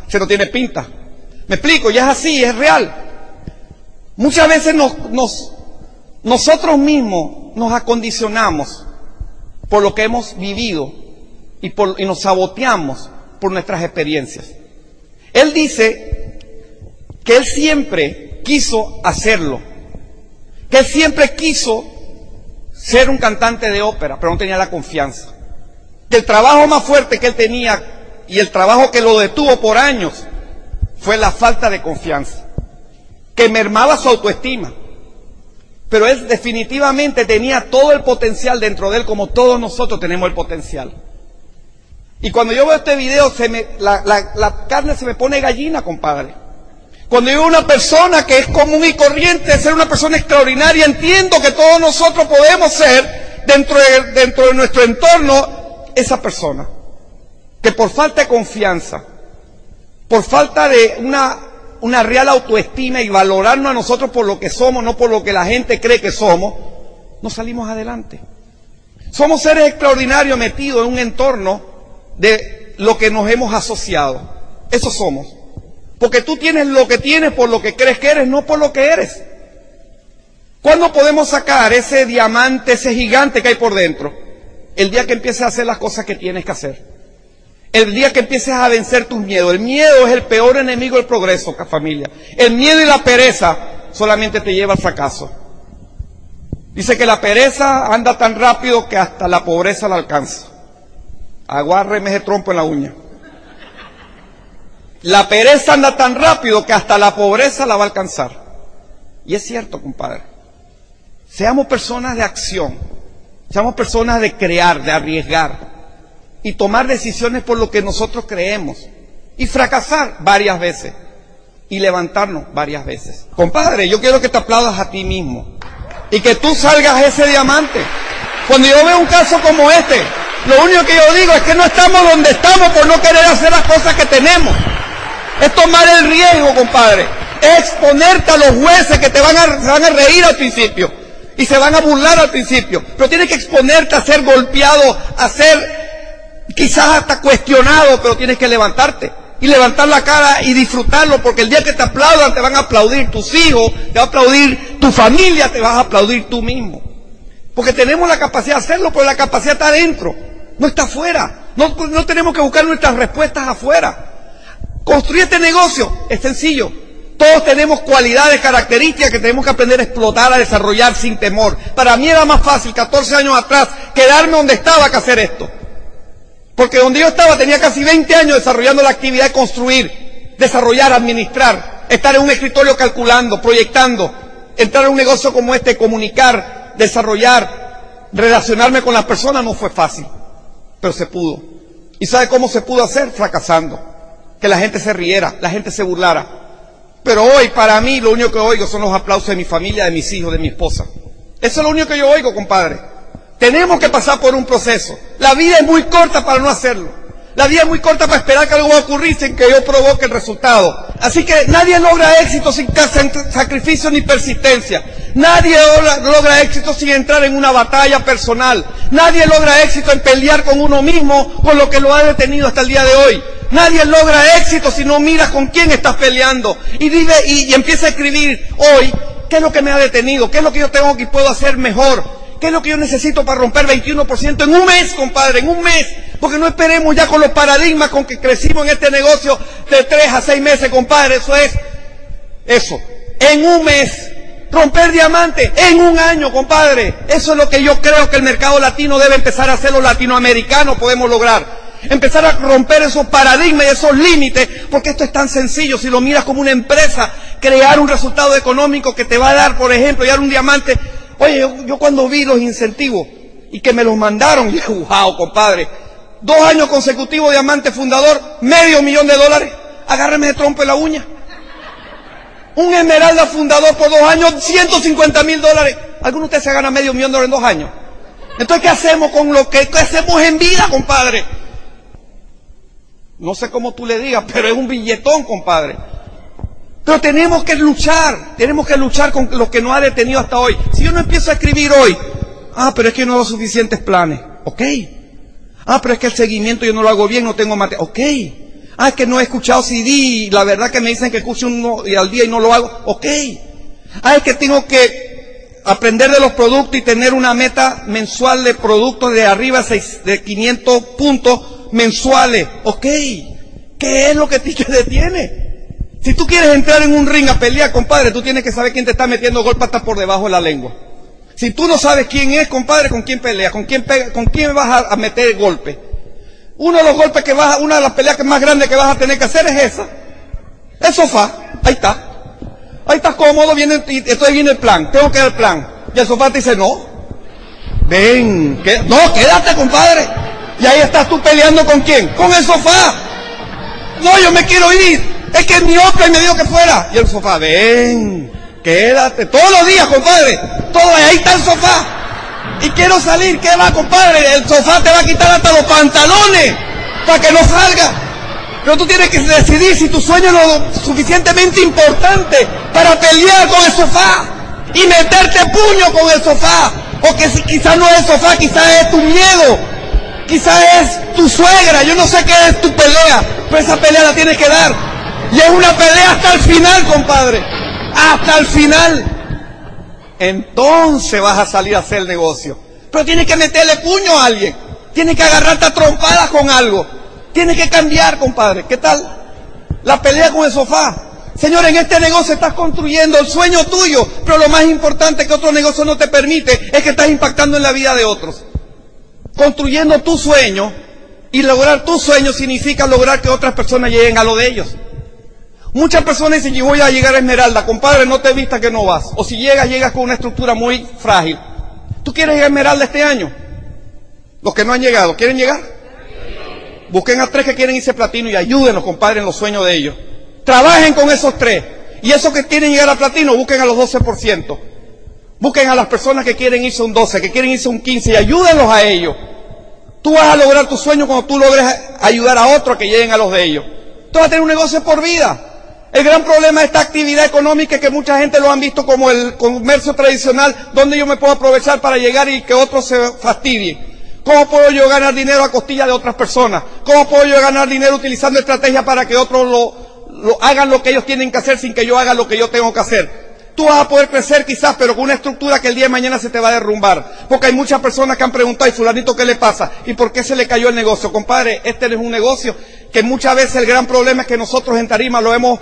se no tiene pinta. Me explico, ya es así, es real. Muchas veces nos, nos, nosotros mismos nos acondicionamos por lo que hemos vivido y, por, y nos saboteamos por nuestras experiencias. Él dice que él siempre quiso hacerlo, que él siempre quiso ser un cantante de ópera, pero no tenía la confianza. Que el trabajo más fuerte que él tenía y el trabajo que lo detuvo por años fue la falta de confianza, que mermaba su autoestima. Pero él definitivamente tenía todo el potencial dentro de él, como todos nosotros tenemos el potencial. Y cuando yo veo este video, se me, la, la, la, carne se me pone gallina, compadre. Cuando veo una persona que es común y corriente, ser una persona extraordinaria, entiendo que todos nosotros podemos ser, dentro de, dentro de nuestro entorno, esa persona. Que por falta de confianza, por falta de una, una real autoestima y valorarnos a nosotros por lo que somos, no por lo que la gente cree que somos, no salimos adelante. Somos seres extraordinarios metidos en un entorno de lo que nos hemos asociado. Eso somos. Porque tú tienes lo que tienes por lo que crees que eres, no por lo que eres. ¿Cuándo podemos sacar ese diamante, ese gigante que hay por dentro? El día que empieces a hacer las cosas que tienes que hacer. El día que empieces a vencer tus miedos. El miedo es el peor enemigo del progreso, familia. El miedo y la pereza solamente te lleva al fracaso. Dice que la pereza anda tan rápido que hasta la pobreza la alcanza. Aguárreme ese trompo en la uña. La pereza anda tan rápido que hasta la pobreza la va a alcanzar. Y es cierto, compadre. Seamos personas de acción. Seamos personas de crear, de arriesgar. Y tomar decisiones por lo que nosotros creemos. Y fracasar varias veces. Y levantarnos varias veces. Compadre, yo quiero que te aplaudas a ti mismo. Y que tú salgas ese diamante. Cuando yo veo un caso como este, lo único que yo digo es que no estamos donde estamos por no querer hacer las cosas que tenemos. Es tomar el riesgo, compadre. Es exponerte a los jueces que te van a, reír al principio. Y se van a burlar al principio. Pero tienes que exponerte a ser golpeado, a ser quizás hasta cuestionado, pero tienes que levantarte. Y levantar la cara y disfrutarlo, porque el día que te aplaudan te van a aplaudir tus hijos, te va a aplaudir tu familia, te vas a aplaudir tú mismo. Porque tenemos la capacidad de hacerlo, pero la capacidad está adentro. No está afuera. No tenemos que buscar nuestras respuestas afuera. Construir este negocio es sencillo. Todos tenemos cualidades, características que tenemos que aprender a explotar, a desarrollar sin temor. Para mí era más fácil, 14 años atrás, quedarme donde estaba que hacer esto. Porque donde yo estaba tenía casi 20 años desarrollando la actividad de construir, desarrollar, administrar, estar en un escritorio calculando, proyectando, entrar en un negocio como este, comunicar, desarrollar, relacionarme con las personas no fue fácil pero se pudo. ¿Y sabe cómo se pudo hacer? Fracasando. Que la gente se riera, la gente se burlara. Pero hoy, para mí, lo único que oigo son los aplausos de mi familia, de mis hijos, de mi esposa. Eso es lo único que yo oigo, compadre. Tenemos que pasar por un proceso. La vida es muy corta para no hacerlo. La vida es muy corta para esperar que algo va a ocurrir sin que yo provoque el resultado. Así que nadie logra éxito sin sacrificio ni persistencia. Nadie logra éxito sin entrar en una batalla personal. Nadie logra éxito en pelear con uno mismo con lo que lo ha detenido hasta el día de hoy. Nadie logra éxito si no miras con quién estás peleando. Y vive y, y empieza a escribir hoy qué es lo que me ha detenido, qué es lo que yo tengo que puedo hacer mejor. ¿Qué es lo que yo necesito para romper 21% en un mes, compadre? En un mes. Porque no esperemos ya con los paradigmas con que crecimos en este negocio de tres a seis meses, compadre. Eso es, eso. En un mes. Romper diamante en un año, compadre. Eso es lo que yo creo que el mercado latino debe empezar a hacer, los latinoamericanos podemos lograr. Empezar a romper esos paradigmas y esos límites, porque esto es tan sencillo. Si lo miras como una empresa, crear un resultado económico que te va a dar, por ejemplo, dar un diamante Oye, yo, cuando vi los incentivos y que me los mandaron, dije, wow, compadre, dos años consecutivos diamante fundador, medio millón de dólares, agárreme de trompo en la uña. Un esmeralda fundador por dos años, 150 mil dólares. ¿Alguno de ustedes se gana medio millón de dólares en dos años? Entonces, ¿qué hacemos con lo que hacemos en vida, compadre? No sé cómo tú le digas, pero es un billetón, compadre. Pero tenemos que luchar, tenemos que luchar con lo que nos ha detenido hasta hoy. Si yo no empiezo a escribir hoy, ah, pero es que no hago suficientes planes, ok. Ah, pero es que el seguimiento yo no lo hago bien, no tengo material, ok. Ah, es que no he escuchado CD y la verdad que me dicen que escucho uno al día y no lo hago, ok. Ah, es que tengo que aprender de los productos y tener una meta mensual de productos de arriba de 500 puntos mensuales, ok. ¿Qué es lo que te detiene? Si tú quieres entrar en un ring a pelear, compadre, tú tienes que saber quién te está metiendo golpe hasta por debajo de la lengua. Si tú no sabes quién es, compadre, con quién peleas, con quién, con quién vas a, meter el golpe. Uno de los golpes que vas, una de las peleas más grandes que vas a tener que hacer es esa. El sofá, ahí está. Ahí estás cómodo, viene, y entonces viene el plan, tengo que dar el plan. Y el sofá te dice, no. Ven, no, quédate, compadre. Y ahí estás tú peleando con quién? Con el sofá. No, yo me quiero ir. Es que mi otra y me dijo que fuera. Y el sofá, ven, quédate. Todos los días, compadre. Todo, ahí está el sofá. Y quiero salir, ¿qué va, compadre? El sofá te va a quitar hasta los pantalones para que no salga. Pero tú tienes que decidir si tu sueño es lo suficientemente importante para pelear con el sofá y meterte puño con el sofá. O que si quizás no es el sofá, quizás es tu miedo, quizás es tu suegra, yo no sé qué es tu pelea, pero esa pelea la tienes que dar. Y es una pelea hasta el final, compadre. Hasta el final. Entonces vas a salir a hacer el negocio. Pero tienes que meterle puño a alguien. Tienes que agarrarte a trompadas con algo. Tienes que cambiar, compadre. ¿Qué tal? La pelea con el sofá. Señor, en este negocio estás construyendo el sueño tuyo, pero lo más importante que otro negocio no te permite es que estás impactando en la vida de otros. Construyendo tu sueño y lograr tu sueño significa lograr que otras personas lleguen a lo de ellos. Muchas personas dicen, yo voy a llegar a Esmeralda, compadre, no te vista que no vas. O si llegas, llegas con una estructura muy frágil. ¿Tú quieres llegar a Esmeralda este año? Los que no han llegado, ¿quieren llegar? Busquen a tres que quieren irse platino y ayúdenos, compadre, en los sueños de ellos. Trabajen con esos tres. Y esos que quieren llegar a platino, busquen a los 12%. Busquen a las personas que quieren irse un 12, que quieren irse un 15 y ayúdenlos a ellos. Tú vas a lograr tu sueño cuando tú logres ayudar a otros a que lleguen a los de ellos. Tú vas a tener un negocio por vida. El gran problema de esta actividad económica es que mucha gente lo han visto como el comercio tradicional, donde yo me puedo aprovechar para llegar y que otros se fastidien. ¿Cómo puedo yo ganar dinero a costilla de otras personas? ¿Cómo puedo yo ganar dinero utilizando estrategias para que otros lo, hagan lo que ellos tienen que hacer sin que yo haga lo que yo tengo que hacer? Tú vas a poder crecer quizás, pero con una estructura que el día de mañana se te va a derrumbar. Porque hay muchas personas que han preguntado, ¿y fulanito qué le pasa? ¿Y por qué se le cayó el negocio? Compadre, este es un negocio que muchas veces el gran problema es que nosotros en Tarima lo hemos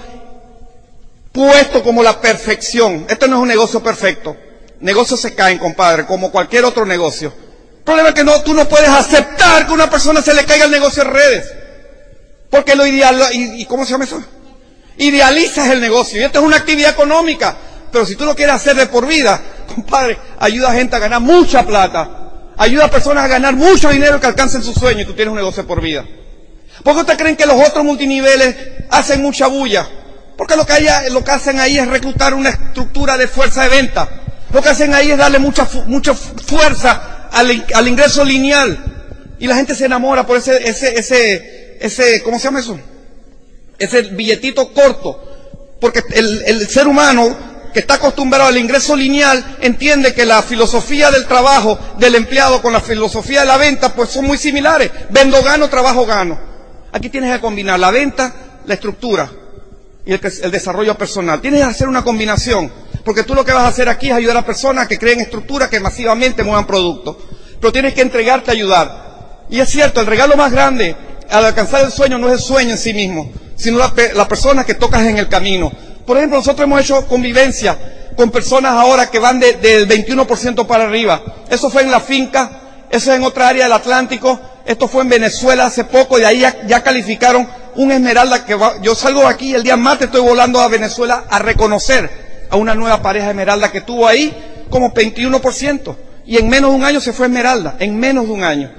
puesto como la perfección. Esto no es un negocio perfecto. Negocios se caen, compadre, como cualquier otro negocio. El problema es que no, tú no puedes aceptar que a una persona se le caiga el negocio en redes. Porque lo ideal, y, ¿cómo se llama eso? Idealizas el negocio. Y esto es una actividad económica. Pero si tú lo quieres hacer de por vida, compadre, ayuda a gente a ganar mucha plata. Ayuda a personas a ganar mucho dinero que alcancen su sueño y tú tienes un negocio por vida. ¿Por qué ustedes creen que los otros multiniveles hacen mucha bulla? Lo que, lo que hacen ahí es reclutar una estructura de fuerza de venta. Lo que hacen ahí es darle mucha, mucha fuerza al, al ingreso lineal. Y la gente se enamora por ese, ese, ese, ese, ¿cómo se llama eso? Ese billetito corto. Porque el, el ser humano que está acostumbrado al ingreso lineal entiende que la filosofía del trabajo del empleado con la filosofía de la venta pues son muy similares. Vendo gano, trabajo gano. Aquí tienes que combinar la venta, la estructura y el, desarrollo personal. Tienes que hacer una combinación, porque tú lo que vas a hacer aquí es ayudar a personas que creen estructuras que masivamente muevan productos. Pero tienes que entregarte a ayudar. Y es cierto, el regalo más grande al alcanzar el sueño no es el sueño en sí mismo, sino la, la persona que tocas en el camino. Por ejemplo, nosotros hemos hecho convivencia con personas ahora que van de, del 21% para arriba. Eso fue en la finca, eso es en otra área del Atlántico, esto fue en Venezuela hace poco y ahí ya, ya calificaron un esmeralda que va, yo salgo aquí el día martes estoy volando a Venezuela a reconocer a una nueva pareja esmeralda que tuvo ahí como 21% y en menos de un año se fue esmeralda, en menos de un año.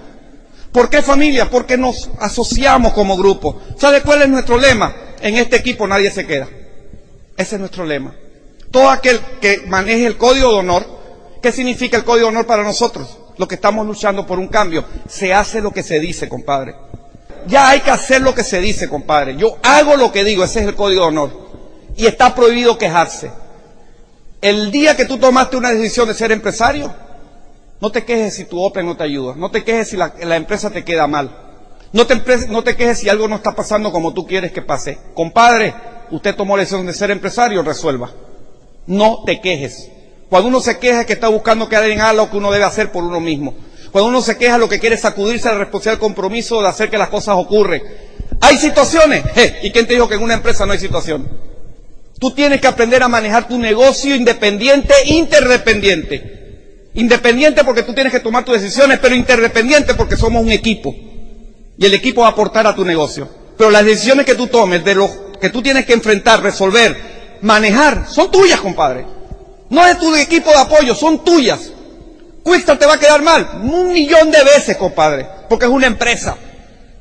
¿Por qué familia? Porque nos asociamos como grupo. ¿Sabe cuál es nuestro lema? En este equipo nadie se queda. Ese es nuestro lema. Todo aquel que maneje el código de honor, ¿qué significa el código de honor para nosotros? Lo que estamos luchando por un cambio. Se hace lo que se dice, compadre. Ya hay que hacer lo que se dice, compadre. Yo hago lo que digo, ese es el código de honor. Y está prohibido quejarse. El día que tú tomaste una decisión de ser empresario, no te quejes si tu Open no te ayuda. No te quejes si la, empresa te queda mal. No te, no te quejes si algo no está pasando como tú quieres que pase. Compadre, usted tomó la decisión de ser empresario, resuelva. No te quejes. Cuando uno se queja es que está buscando quedar en algo que uno debe hacer por uno mismo. Cuando uno se queja lo que quiere es sacudirse al responsable compromiso de hacer que las cosas ocurren. ¿Hay situaciones? ¿Y quién te dijo que en una empresa no hay situación? Tú tienes que aprender a manejar tu negocio independiente, interdependiente. Independiente porque tú tienes que tomar tus decisiones, pero interdependiente porque somos un equipo. Y el equipo va a aportar a tu negocio. Pero las decisiones que tú tomes de lo que tú tienes que enfrentar, resolver, manejar, son tuyas, compadre. No es tu equipo de apoyo, son tuyas. Cuesta te va a quedar mal un millón de veces, compadre, porque es una empresa.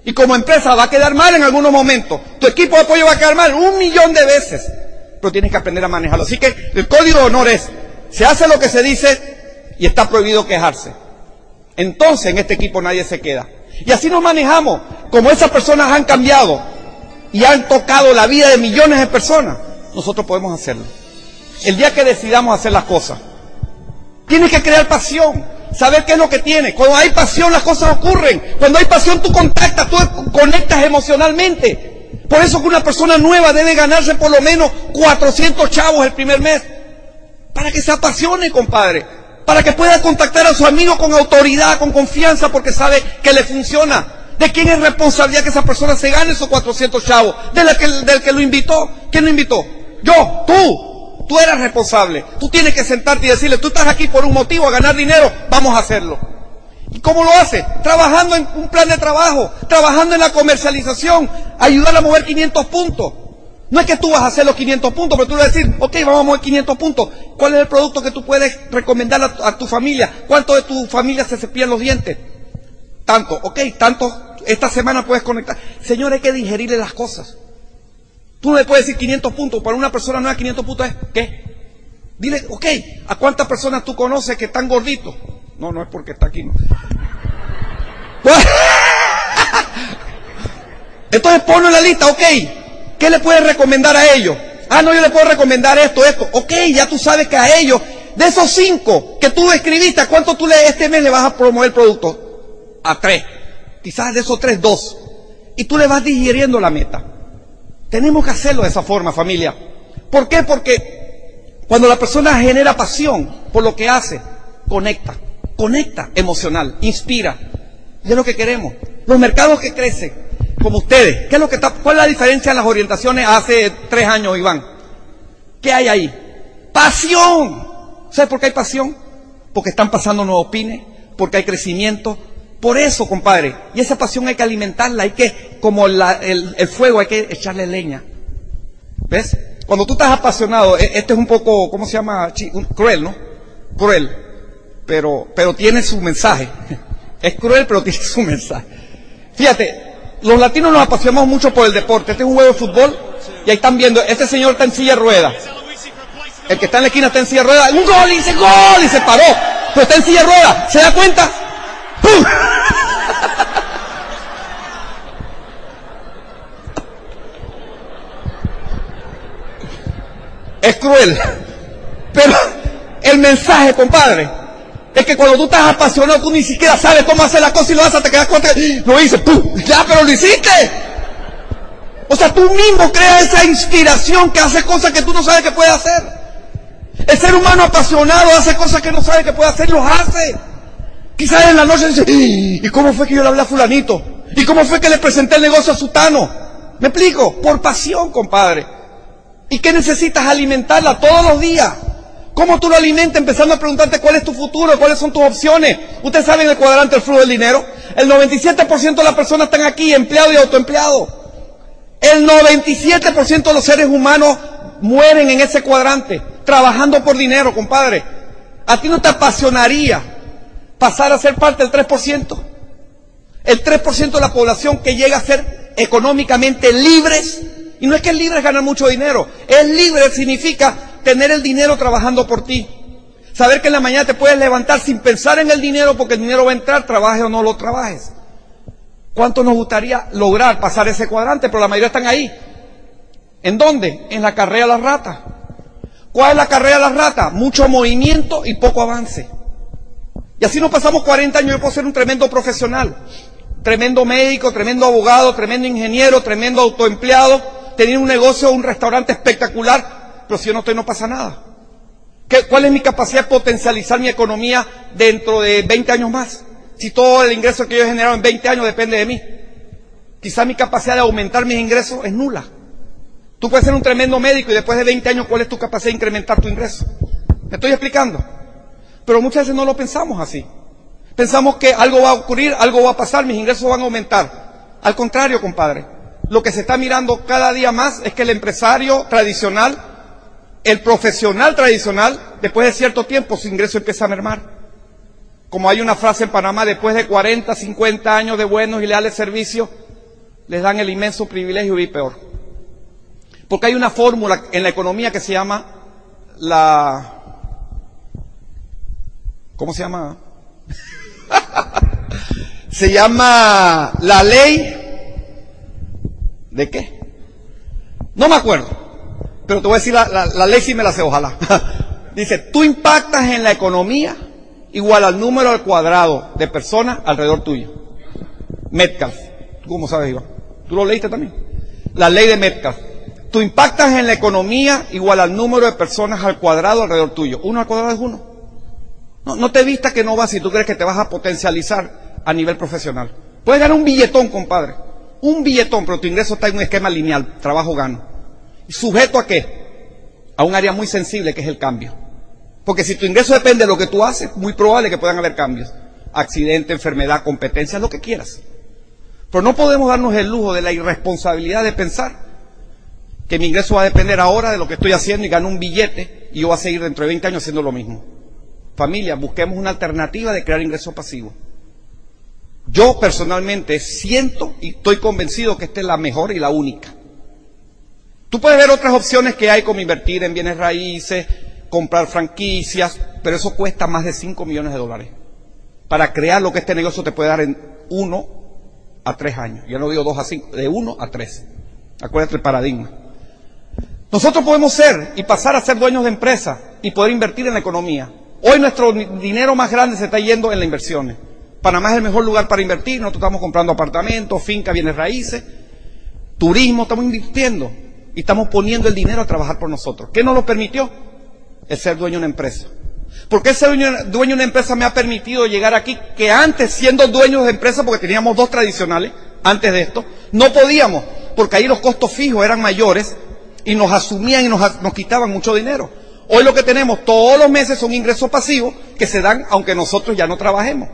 Y como empresa va a quedar mal en algunos momentos. Tu equipo de apoyo va a quedar mal un millón de veces. Pero tienes que aprender a manejarlo. Así que el código de honor es, se hace lo que se dice y está prohibido quejarse. Entonces en este equipo nadie se queda. Y así nos manejamos. Como esas personas han cambiado, y han tocado la vida de millones de personas, nosotros podemos hacerlo. El día que decidamos hacer las cosas, tienes que crear pasión, saber qué es lo que tienes. Cuando hay pasión las cosas ocurren. Cuando hay pasión tú contactas, tú conectas emocionalmente. Por eso que una persona nueva debe ganarse por lo menos 400 chavos el primer mes. Para que se apasione, compadre. Para que pueda contactar a su amigo con autoridad, con confianza, porque sabe que le funciona. ¿De quién es responsabilidad que esa persona se gane esos 400 chavos? ¿De la que, del que lo invitó? ¿Quién lo invitó? Yo, tú. Tú eres responsable. Tú tienes que sentarte y decirle, tú estás aquí por un motivo, a ganar dinero, vamos a hacerlo. ¿Y cómo lo hace? Trabajando en un plan de trabajo, trabajando en la comercialización, ayudar a mover 500 puntos. No es que tú vas a hacer los 500 puntos, pero tú vas a decir, ok, vamos a mover 500 puntos. ¿Cuál es el producto que tú puedes recomendar a, a tu familia? ¿Cuánto de tu familia se cepillan los dientes? Tanto, ok, tanto esta semana puedes conectar. Señor, hay que digerirle las cosas. Tú no le puedes decir 500 puntos. Para una persona no es 500 puntos es ¿qué? Dile, ok, ¿a cuántas personas tú conoces que están gorditos? No, no es porque está aquí. Entonces ponlo en la lista, ok. ¿Qué le puedes recomendar a ellos? Ah, no, yo le puedo recomendar esto, esto. Ok, ya tú sabes que a ellos, de esos cinco que tú escribiste, ¿a cuánto tú le, este mes le vas a promover el producto? A tres quizás de esos tres, dos. Y tú le vas digiriendo la meta. Tenemos que hacerlo de esa forma, familia. ¿Por qué? Porque cuando la persona genera pasión por lo que hace, conecta, conecta emocional, inspira. Y es lo que queremos. Los mercados que crecen, como ustedes, ¿qué es lo que está, ¿cuál es la diferencia en las orientaciones hace tres años, Iván? ¿Qué hay ahí? Pasión. ¿Sabes por qué hay pasión? Porque están pasando nuevos pines, porque hay crecimiento, por eso, compadre, y esa pasión hay que alimentarla, hay que, como la, el, el, fuego, hay que echarle leña. ¿Ves? Cuando tú estás apasionado, este es un poco, ¿cómo se llama? Cruel, ¿no? Cruel. Pero, pero tiene su mensaje. Es cruel, pero tiene su mensaje. Fíjate, los latinos nos apasionamos mucho por el deporte. Este es un juego de fútbol, Y ahí están viendo, este señor está en silla de ruedas. El que está en la esquina está en silla de ruedas. Un gol y dice gol y se paró. Pero está en silla de ruedas. ¿Se da cuenta? ¡Pum! Es cruel. Pero el mensaje, compadre, es que cuando tú estás apasionado, tú ni siquiera sabes cómo hacer la cosa y lo haces, te quedas cuenta, lo dices, ¡pum! Ya, pero lo hiciste. O sea, tú mismo creas esa inspiración que hace cosas que tú no sabes que puede hacer. El ser humano apasionado hace cosas que no sabe que puede hacer, los hace. Quizás en la noche dice, ¿y cómo fue que yo le hablé a fulanito? ¿Y cómo fue que le presenté el negocio a sutano? ¿Me explico? Por pasión, compadre. ¿Y qué necesitas alimentarla todos los días? ¿Cómo tú lo alimentas? Empezando a preguntarte cuál es tu futuro, cuáles son tus opciones. Ustedes saben el cuadrante del flujo del dinero. El 97% de las personas están aquí, empleados y autoempleados. El 97% de los seres humanos mueren en ese cuadrante, trabajando por dinero, compadre. ¿A ti no te apasionaría pasar a ser parte del 3%? El 3% de la población que llega a ser económicamente libres. Y no es que el libre es ganar mucho dinero. El libre significa tener el dinero trabajando por ti. Saber que en la mañana te puedes levantar sin pensar en el dinero porque el dinero va a entrar, trabaje o no lo trabajes. ¿Cuánto nos gustaría lograr pasar ese cuadrante? Pero la mayoría están ahí. ¿En dónde? En la carrera de las ratas. ¿Cuál es la carrera de las ratas? Mucho movimiento y poco avance. Y así nos pasamos 40 años. Yo puedo ser un tremendo profesional, tremendo médico, tremendo abogado, tremendo ingeniero, tremendo autoempleado, tener un negocio, un restaurante espectacular, pero si yo no estoy no pasa nada. ¿Qué, ¿Cuál es mi capacidad de potencializar mi economía dentro de 20 años más? si todo el ingreso que yo he generado en 20 años depende de mí? Quizá mi capacidad de aumentar mis ingresos es nula. Tú puedes ser un tremendo médico y después de 20 años, ¿cuál es tu capacidad de incrementar tu ingreso? ¿Me estoy explicando? Pero muchas veces no lo pensamos así. Pensamos que algo va a ocurrir, algo va a pasar, mis ingresos van a aumentar. Al contrario, compadre, lo que se está mirando cada día más es que el empresario tradicional, el profesional tradicional, después de cierto tiempo su ingreso empieza a mermar. Como hay una frase en Panamá, después de 40, 50 años de buenos y leales servicios, les dan el inmenso privilegio de vivir peor. Porque hay una fórmula en la economía que se llama la... ¿Cómo se llama? se llama la ley... ¿De qué? No me acuerdo. Pero te voy a decir, la, ley sí me la sé, ojalá. Dice, tú impactas en la economía igual al número al cuadrado de personas alrededor tuyo. Metcalf. ¿Tú cómo sabes, Iván? ¿Tú lo leíste también? La ley de Metcalf. Tú impactas en la economía igual al número de personas al cuadrado alrededor tuyo. Uno al cuadrado es uno. No, no te vistas que no vas si tú crees que te vas a potencializar a nivel profesional. Puedes ganar un billetón, compadre. Un billetón, pero tu ingreso está en un esquema lineal. Trabajo gano. ¿Sujeto a qué? A un área muy sensible que es el cambio. Porque si tu ingreso depende de lo que tú haces, muy probable que puedan haber cambios. Accidente, enfermedad, competencia, lo que quieras. Pero no podemos darnos el lujo de la irresponsabilidad de pensar que mi ingreso va a depender ahora de lo que estoy haciendo y gano un billete y yo voy a seguir dentro de 20 años haciendo lo mismo. Familia, busquemos una alternativa de crear ingresos pasivos. Yo personalmente siento y estoy convencido que esta es la mejor y la única. Tú puedes ver otras opciones que hay como invertir en bienes raíces, comprar franquicias, pero eso cuesta más de 5 millones de dólares. Para crear lo que este negocio te puede dar en 1 a 3 años. Yo no digo 2 a 5, de 1 a 3. Acuérdate el paradigma. Nosotros podemos ser y pasar a ser dueños de empresas y poder invertir en la economía. Hoy nuestro dinero más grande se está yendo en las inversiones. Panamá es el mejor lugar para invertir. Nosotros estamos comprando apartamentos, fincas, bienes raíces, turismo, estamos invirtiendo y estamos poniendo el dinero a trabajar por nosotros. ¿Qué nos lo permitió? el ser dueño de una empresa. Porque ser dueño, dueño de una empresa me ha permitido llegar aquí, que antes, siendo dueños de empresa, porque teníamos dos tradicionales, antes de esto, no podíamos, porque ahí los costos fijos eran mayores y nos asumían y nos, nos quitaban mucho dinero. Hoy lo que tenemos todos los meses son ingresos pasivos que se dan aunque nosotros ya no trabajemos.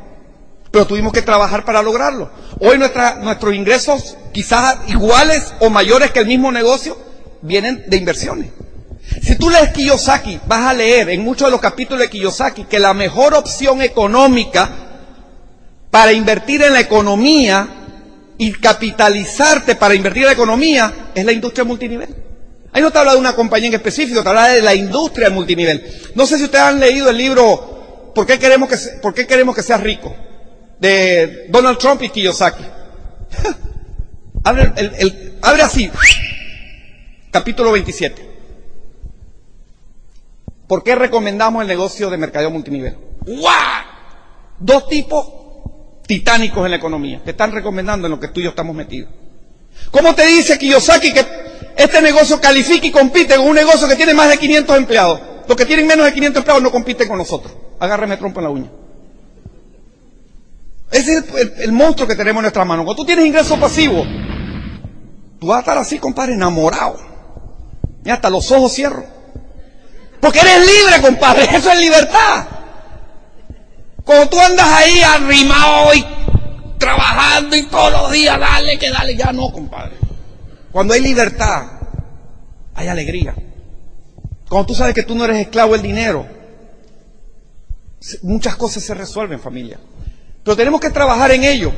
Pero tuvimos que trabajar para lograrlo. Hoy nuestros ingresos, quizás iguales o mayores que el mismo negocio, vienen de inversiones. Si tú lees Kiyosaki, vas a leer en muchos de los capítulos de Kiyosaki que la mejor opción económica para invertir en la economía y capitalizarte para invertir en la economía es la industria multinivel. Ahí no te habla de una compañía en específico, te habla de la industria multinivel. No sé si ustedes han leído el libro ¿Por qué queremos que, por qué queremos que seas rico? De Donald Trump y Kiyosaki. abre, el, abre así, capítulo 27. ¿Por qué recomendamos el negocio de mercadeo multinivel? ¡Guau! Dos tipos titánicos en la economía te están recomendando en lo que tú y yo estamos metidos. ¿Cómo te dice Kiyosaki que este negocio califica y compite con un negocio que tiene más de 500 empleados? Los que tienen menos de 500 empleados no compiten con nosotros. Agárreme trompo en la uña. Ese es el, monstruo que tenemos en nuestras manos. Cuando tú tienes ingreso pasivo, tú vas a estar así, compadre, enamorado. Y hasta los ojos cierro. Porque eres libre, compadre. Eso es libertad. Cuando tú andas ahí arrimado y trabajando y todos los días, dale, que dale, ya no, compadre. Cuando hay libertad, hay alegría. Cuando tú sabes que tú no eres esclavo del dinero, muchas cosas se resuelven, familia. Pero tenemos que trabajar en ello.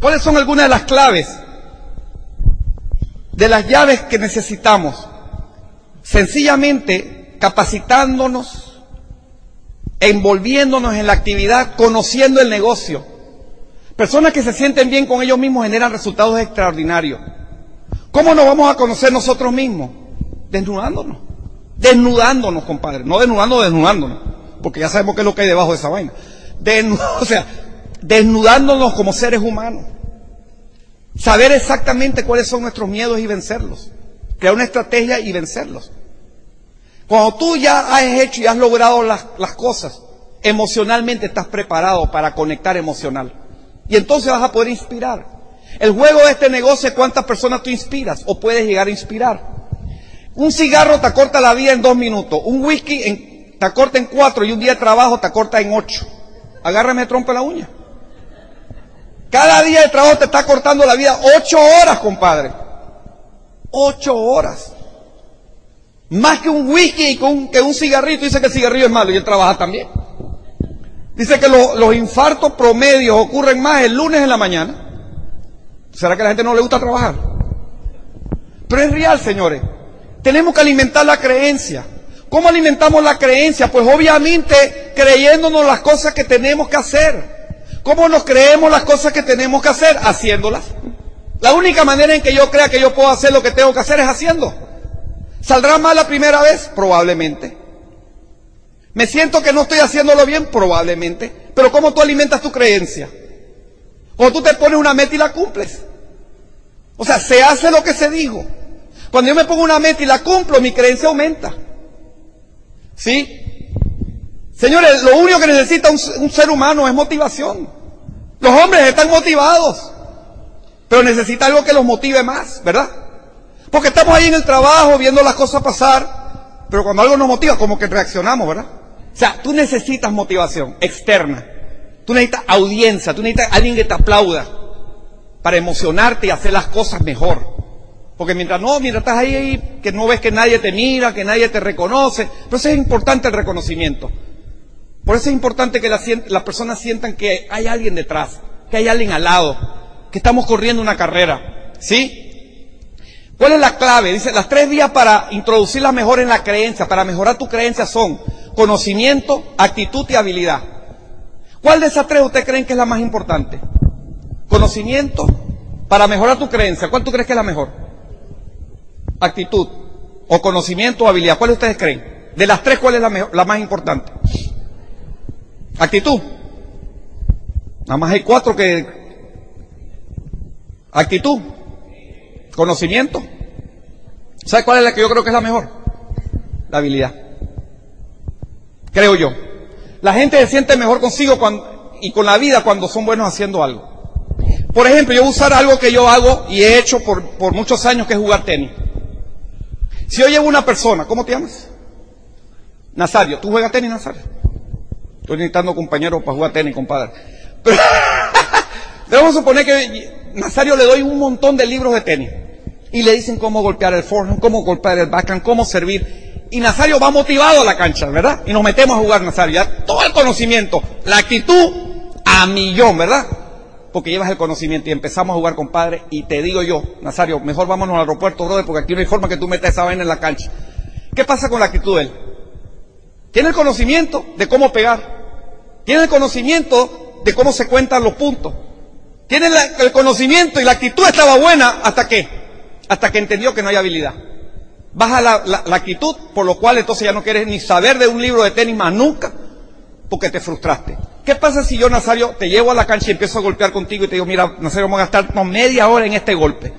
¿Cuáles son algunas de las claves? De las llaves que necesitamos. Sencillamente capacitándonos, envolviéndonos en la actividad, conociendo el negocio. Personas que se sienten bien con ellos mismos generan resultados extraordinarios. ¿Cómo nos vamos a conocer nosotros mismos? Desnudándonos. Desnudándonos, compadre. No desnudando, desnudándonos. Porque ya sabemos qué es lo que hay debajo de esa vaina. o sea, desnudándonos como seres humanos. Saber exactamente cuáles son nuestros miedos y vencerlos. Crear una estrategia y vencerlos. Cuando tú ya has hecho y has logrado las, cosas, emocionalmente estás preparado para conectar emocional. Y entonces vas a poder inspirar. El juego de este negocio es cuántas personas tú inspiras o puedes llegar a inspirar. Un cigarro te acorta la vida en dos minutos. Un whisky te acorta en cuatro y un día de trabajo te acorta en ocho. Agárrame trompa la uña. Cada día de trabajo te está cortando la vida ocho horas, compadre. Ocho horas. Más que un whisky y que un cigarrito. Dice que el cigarrillo es malo y él trabaja también. Dice que los infartos promedios ocurren más el lunes en la mañana. ¿Será que a la gente no le gusta trabajar? Pero es real, señores. Tenemos que alimentar la creencia. ¿Cómo alimentamos la creencia? Pues obviamente creyéndonos las cosas que tenemos que hacer. ¿Cómo nos creemos las cosas que tenemos que hacer? Haciéndolas. La única manera en que yo crea que yo puedo hacer lo que tengo que hacer es haciendo. ¿Saldrá mal la primera vez? Probablemente. ¿Me siento que no estoy haciéndolo bien? Probablemente. Pero ¿cómo tú alimentas tu creencia? Cuando tú te pones una meta y la cumples. O sea, se hace lo que se dijo. Cuando yo me pongo una meta y la cumplo, mi creencia aumenta. ¿Sí? Señores, lo único que necesita un, ser humano es motivación. Los hombres están motivados, pero necesita algo que los motive más, ¿verdad? Porque estamos ahí en el trabajo viendo las cosas pasar, pero cuando algo nos motiva, como que reaccionamos, ¿verdad? O sea, tú necesitas motivación externa. Tú necesitas audiencia, tú necesitas alguien que te aplauda para emocionarte y hacer las cosas mejor. Porque mientras no, mientras estás ahí, que no ves que nadie te mira, que nadie te reconoce, eso es importante el reconocimiento. Por eso es importante que las personas sientan que hay alguien detrás, que hay alguien al lado, que estamos corriendo una carrera. ¿Sí? ¿Cuál es la clave? Dice, las tres vías para introducirla mejor en la creencia, para mejorar tu creencia son conocimiento, actitud y habilidad. ¿Cuál de esas tres ustedes creen que es la más importante? Conocimiento, para mejorar tu creencia. ¿Cuál tú crees que es la mejor? Actitud, o conocimiento o habilidad. ¿Cuál ustedes creen? De las tres, ¿cuál es la, la más importante? Actitud. Nada más hay cuatro que... Actitud. Conocimiento. ¿Sabe cuál es la que yo creo que es la mejor? La habilidad. Creo yo. La gente se siente mejor consigo cuando, y con la vida cuando son buenos haciendo algo. Por ejemplo, yo usar algo que yo hago y he hecho por, por muchos años, que es jugar tenis. Si yo llevo una persona, ¿cómo te llamas? Nazario. ¿Tú juegas tenis, Nazario? Estoy necesitando compañeros para jugar tenis, compadre. Pero, a suponer que Nazario le doy un montón de libros de tenis. Y le dicen cómo golpear el forehand, cómo golpear el backhand, cómo servir. Y Nazario va motivado a la cancha, ¿verdad? Y nos metemos a jugar Nazario. Ya todo el conocimiento, la actitud a millón, ¿verdad? porque llevas el conocimiento y empezamos a jugar, compadre, y te digo yo, Nazario, mejor vámonos al aeropuerto, brother, porque aquí no hay forma que tú metas esa vaina en la cancha. ¿Qué pasa con la actitud de él? Tiene el conocimiento de cómo pegar. Tiene el conocimiento de cómo se cuentan los puntos. Tiene el conocimiento y la actitud estaba buena hasta que, hasta que entendió que no hay habilidad. Baja la, la, actitud, por lo cual entonces ya no quieres ni saber de un libro de tenis más nunca, porque te frustraste. ¿Qué pasa si yo, Nazario, te llevo a la cancha y empiezo a golpear contigo y te digo, mira, Nazario, vamos a gastarnos media hora en este golpe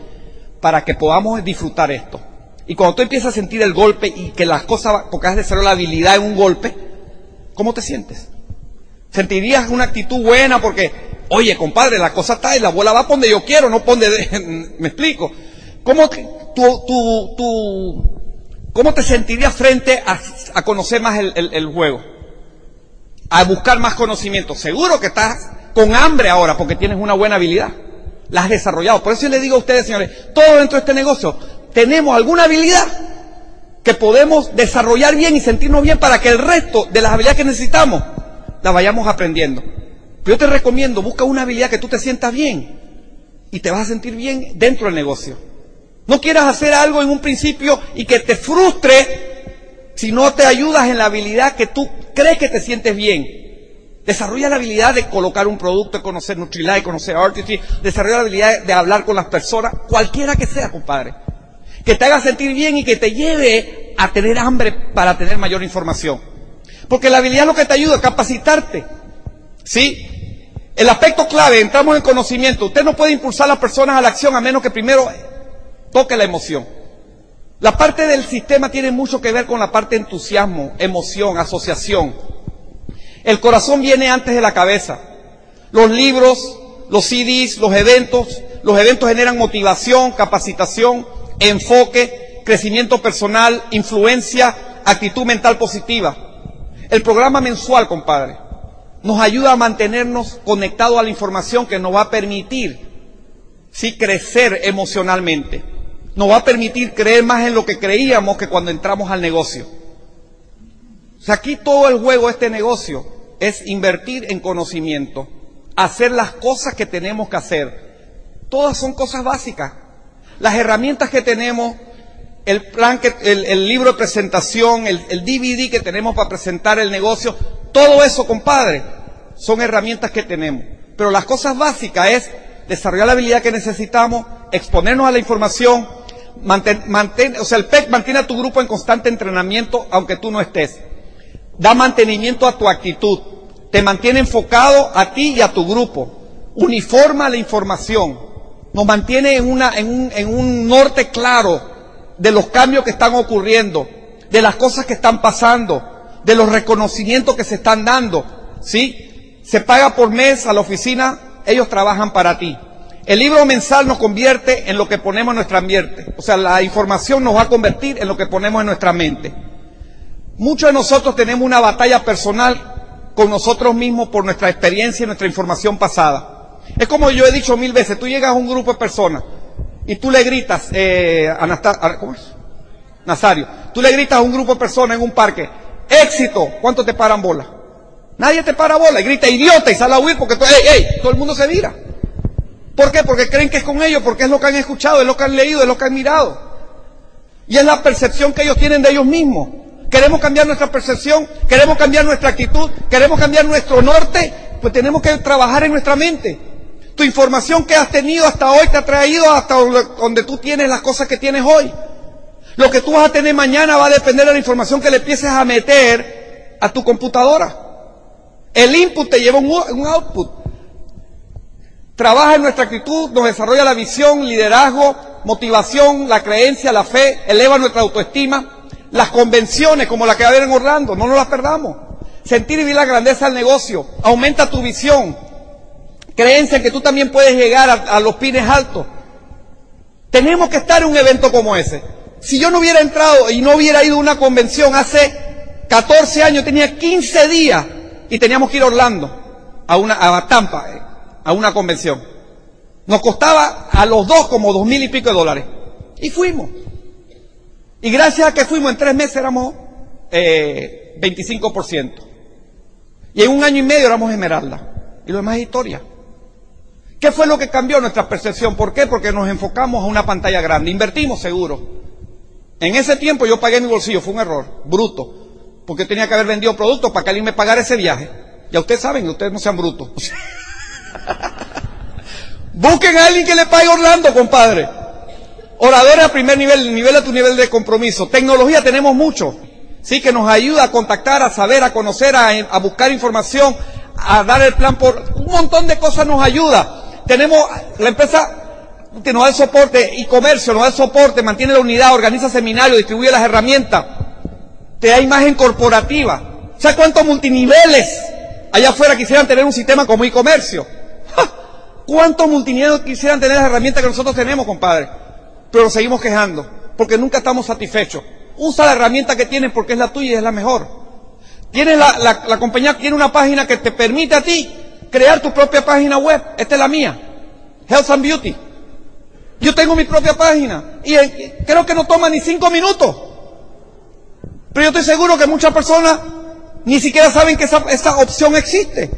para que podamos disfrutar esto? Y cuando tú empiezas a sentir el golpe y que las cosas, porque has de la habilidad en un golpe, ¿cómo te sientes? ¿Sentirías una actitud buena porque, oye, compadre, la cosa está y la bola va donde yo quiero, no donde... ¿Me explico? ¿Cómo, tú, tú, tú, ¿Cómo te sentirías frente a, conocer más el, juego? A buscar más conocimiento. Seguro que estás con hambre ahora porque tienes una buena habilidad. La has desarrollado. Por eso yo le digo a ustedes, señores, todo dentro de este negocio, tenemos alguna habilidad que podemos desarrollar bien y sentirnos bien para que el resto de las habilidades que necesitamos las vayamos aprendiendo. Yo te recomiendo, busca una habilidad que tú te sientas bien y te vas a sentir bien dentro del negocio. No quieras hacer algo en un principio y que te frustre si no te ayudas en la habilidad que tú crees que te sientes bien. Desarrolla la habilidad de colocar un producto, conocer Nutrilite, conocer Artistry, desarrolla la habilidad de hablar con las personas, cualquiera que sea, compadre. Que te haga sentir bien y que te lleve a tener hambre para tener mayor información. Porque la habilidad es lo que te ayuda a capacitarte. ¿Sí? El aspecto clave, entramos en conocimiento. Usted no puede impulsar a las personas a la acción a menos que primero toque la emoción. La parte del sistema tiene mucho que ver con la parte de entusiasmo, emoción, asociación. El corazón viene antes de la cabeza. Los libros, los CDs, los eventos, los eventos generan motivación, capacitación, enfoque, crecimiento personal, influencia, actitud mental positiva. El programa mensual, compadre, nos ayuda a mantenernos conectados a la información que nos va a permitir, sí, crecer emocionalmente nos va a permitir creer más en lo que creíamos que cuando entramos al negocio. O sea, aquí todo el juego de este negocio es invertir en conocimiento, hacer las cosas que tenemos que hacer. Todas son cosas básicas. Las herramientas que tenemos, el plan que, el, libro de presentación, el, el DVD que tenemos para presentar el negocio, todo eso, compadre, son herramientas que tenemos. Pero las cosas básicas es desarrollar la habilidad que necesitamos, exponernos a la información, o sea, el PEC mantiene a tu grupo en constante entrenamiento aunque tú no estés. Da mantenimiento a tu actitud. Te mantiene enfocado a ti y a tu grupo. Uniforma la información. Nos mantiene en, un, un norte claro de los cambios que están ocurriendo, de las cosas que están pasando, de los reconocimientos que se están dando. ¿Sí? Se paga por mes a la oficina, ellos trabajan para ti. El libro mensal nos convierte en lo que ponemos en nuestro ambiente. O sea, la información nos va a convertir en lo que ponemos en nuestra mente. Muchos de nosotros tenemos una batalla personal con nosotros mismos por nuestra experiencia y nuestra información pasada. Es como yo he dicho mil veces, tú llegas a un grupo de personas y tú le gritas, eh, ¿cómo es? Nazario, tú le gritas a un grupo de personas en un parque, éxito, ¿cuánto te paran bola? Nadie te para bola y grita idiota y sale a huir porque todo, todo el mundo se mira. ¿Por qué? Porque creen que es con ellos, porque es lo que han escuchado, es lo que han leído, es lo que han mirado. Y es la percepción que ellos tienen de ellos mismos. Queremos cambiar nuestra percepción, queremos cambiar nuestra actitud, queremos cambiar nuestro norte, pues tenemos que trabajar en nuestra mente. Tu información que has tenido hasta hoy te ha traído hasta donde tú tienes las cosas que tienes hoy. Lo que tú vas a tener mañana va a depender de la información que le empieces a meter a tu computadora. El input te lleva un output. Trabaja en nuestra actitud, nos desarrolla la visión, liderazgo, motivación, la creencia, la fe, eleva nuestra autoestima. Las convenciones como la que va a haber en Orlando, no nos las perdamos. Sentir y vivir la grandeza del negocio, aumenta tu visión. Creencia en que tú también puedes llegar a, a los pines altos. Tenemos que estar en un evento como ese. Si yo no hubiera entrado y no hubiera ido a una convención hace 14 años, tenía 15 días y teníamos que ir a Orlando, a, una, a Tampa, eh, a una convención. Nos costaba a los dos como dos mil y pico de dólares. Y fuimos. Y gracias a que fuimos en tres meses éramos eh, 25%. Y en un año y medio éramos Esmeralda. Y lo demás es historia. ¿Qué fue lo que cambió nuestra percepción? ¿Por qué? Porque nos enfocamos a una pantalla grande. Invertimos seguro. En ese tiempo yo pagué mi bolsillo, fue un error, bruto. Porque tenía que haber vendido productos para que alguien me pagara ese viaje. Ya ustedes saben, ustedes no sean brutos. Busquen a alguien que le pague Orlando, compadre. Oradores a primer nivel, nivel a tu nivel de compromiso. Tecnología tenemos mucho. Sí, que nos ayuda a contactar, a saber, a conocer, a, a buscar información, a dar el plan por un montón de cosas nos ayuda. Tenemos la empresa que nos da el soporte y comercio, nos da el soporte, mantiene la unidad, organiza seminarios, distribuye las herramientas, te da imagen corporativa. ¿Sabes cuántos multiniveles allá afuera quisieran tener un sistema como e-comercio? ¿Cuántos multiniveles quisieran tener las herramientas que nosotros tenemos, compadre? Pero nos seguimos quejando, porque nunca estamos satisfechos. Usa la herramienta que tienes porque es la tuya y es la mejor. Tienes la, la, la compañía tiene una página que te permite a ti crear tu propia página web. Esta es la mía. Health and Beauty. Yo tengo mi propia página y creo que no toma ni cinco minutos. Pero yo estoy seguro que muchas personas ni siquiera saben que esa, opción existe.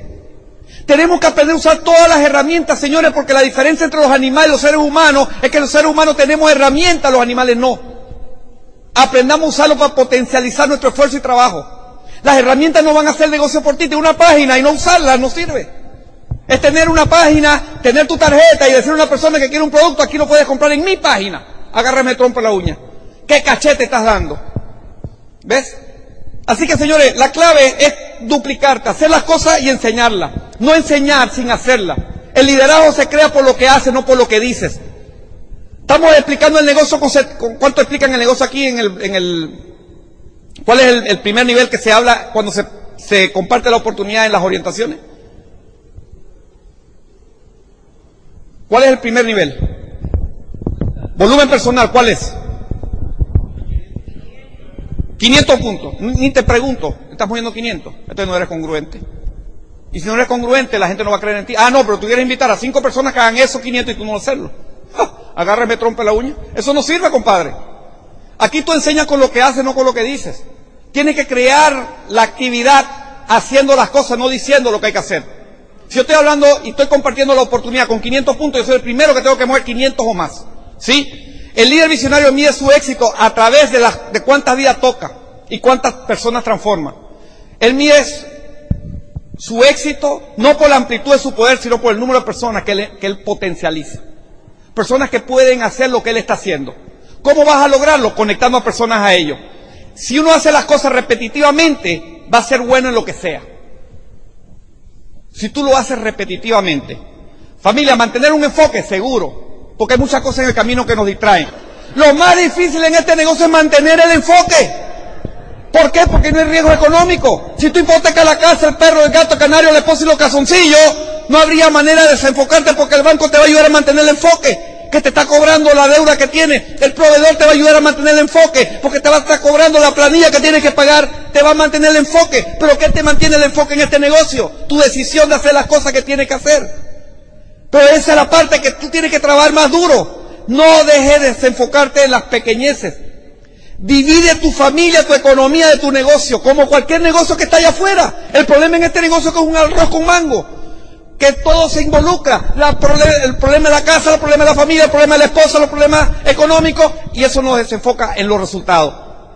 Tenemos que aprender a usar todas las herramientas, señores, porque la diferencia entre los animales y los seres humanos es que los seres humanos tenemos herramientas, los animales no. Aprendamos a usarlo para potencializar nuestro esfuerzo y trabajo. Las herramientas no van a hacer negocio por ti, de una página y no usarla no sirve. Es tener una página, tener tu tarjeta y decir a una persona que quiere un producto, aquí lo puedes comprar en mi página. Agárrame trompo la uña. ¿Qué cachete estás dando? ¿Ves? Así que señores, la clave es duplicarte, hacer las cosas y enseñarlas. No enseñar sin hacerlas. El liderazgo se crea por lo que haces, no por lo que dices. Estamos explicando el negocio, con, ¿cuánto explican el negocio aquí en el, en el ¿Cuál es el, primer nivel que se habla cuando se comparte la oportunidad en las orientaciones? ¿Cuál es el primer nivel? Volumen personal, ¿cuál es? 500 puntos. Ni te pregunto, estás poniendo 500. Entonces no eres congruente. Y si no eres congruente, la gente no va a creer en ti. Ah, no, pero tú quieres invitar a cinco personas que hagan eso 500 y tú no hacerlo. Agárreme trompe la uña. Eso no sirve, compadre. Aquí tú enseñas con lo que haces, no con lo que dices. Tienes que crear la actividad haciendo las cosas, no diciendo lo que hay que hacer. Si yo estoy hablando y estoy compartiendo la oportunidad con 500 puntos, yo soy el primero que tengo que mover 500 o más. ¿Sí? El líder visionario mide su éxito a través de, de cuántas vidas toca y cuántas personas transforma. Él mide su éxito no por la amplitud de su poder, sino por el número de personas que que él potencializa. Personas que pueden hacer lo que él está haciendo. ¿Cómo vas a lograrlo? Conectando a personas a ello. Si uno hace las cosas repetitivamente, va a ser bueno en lo que sea. Si tú lo haces repetitivamente. Familia, mantener un enfoque seguro, porque hay muchas cosas en el camino que nos distraen. Lo más difícil en este negocio es mantener el enfoque. ¿Por qué? Porque no hay riesgo económico. Si tú hipotecas la casa, el perro, el gato, el canario, la esposa y los calzoncillos, no habría manera de desenfocarte porque el banco te va a ayudar a mantener el enfoque que te está cobrando la deuda que tiene. El proveedor te va a ayudar a mantener el enfoque, porque te va a estar cobrando la planilla que tienes que pagar, te va a mantener el enfoque. Pero ¿qué te mantiene el enfoque en este negocio? Tu decisión de hacer las cosas que tienes que hacer. Pero esa es la parte que tú tienes que trabajar más duro. No dejes de desenfocarte en las pequeñeces. Divide tu familia, tu economía de tu negocio, como cualquier negocio que está allá afuera. El problema en este negocio es que es un arroz con mango que todo se involucra, el problema de la casa, el problema de la familia, el problema de la esposa, los problemas económicos, y eso nos desenfoca en los resultados.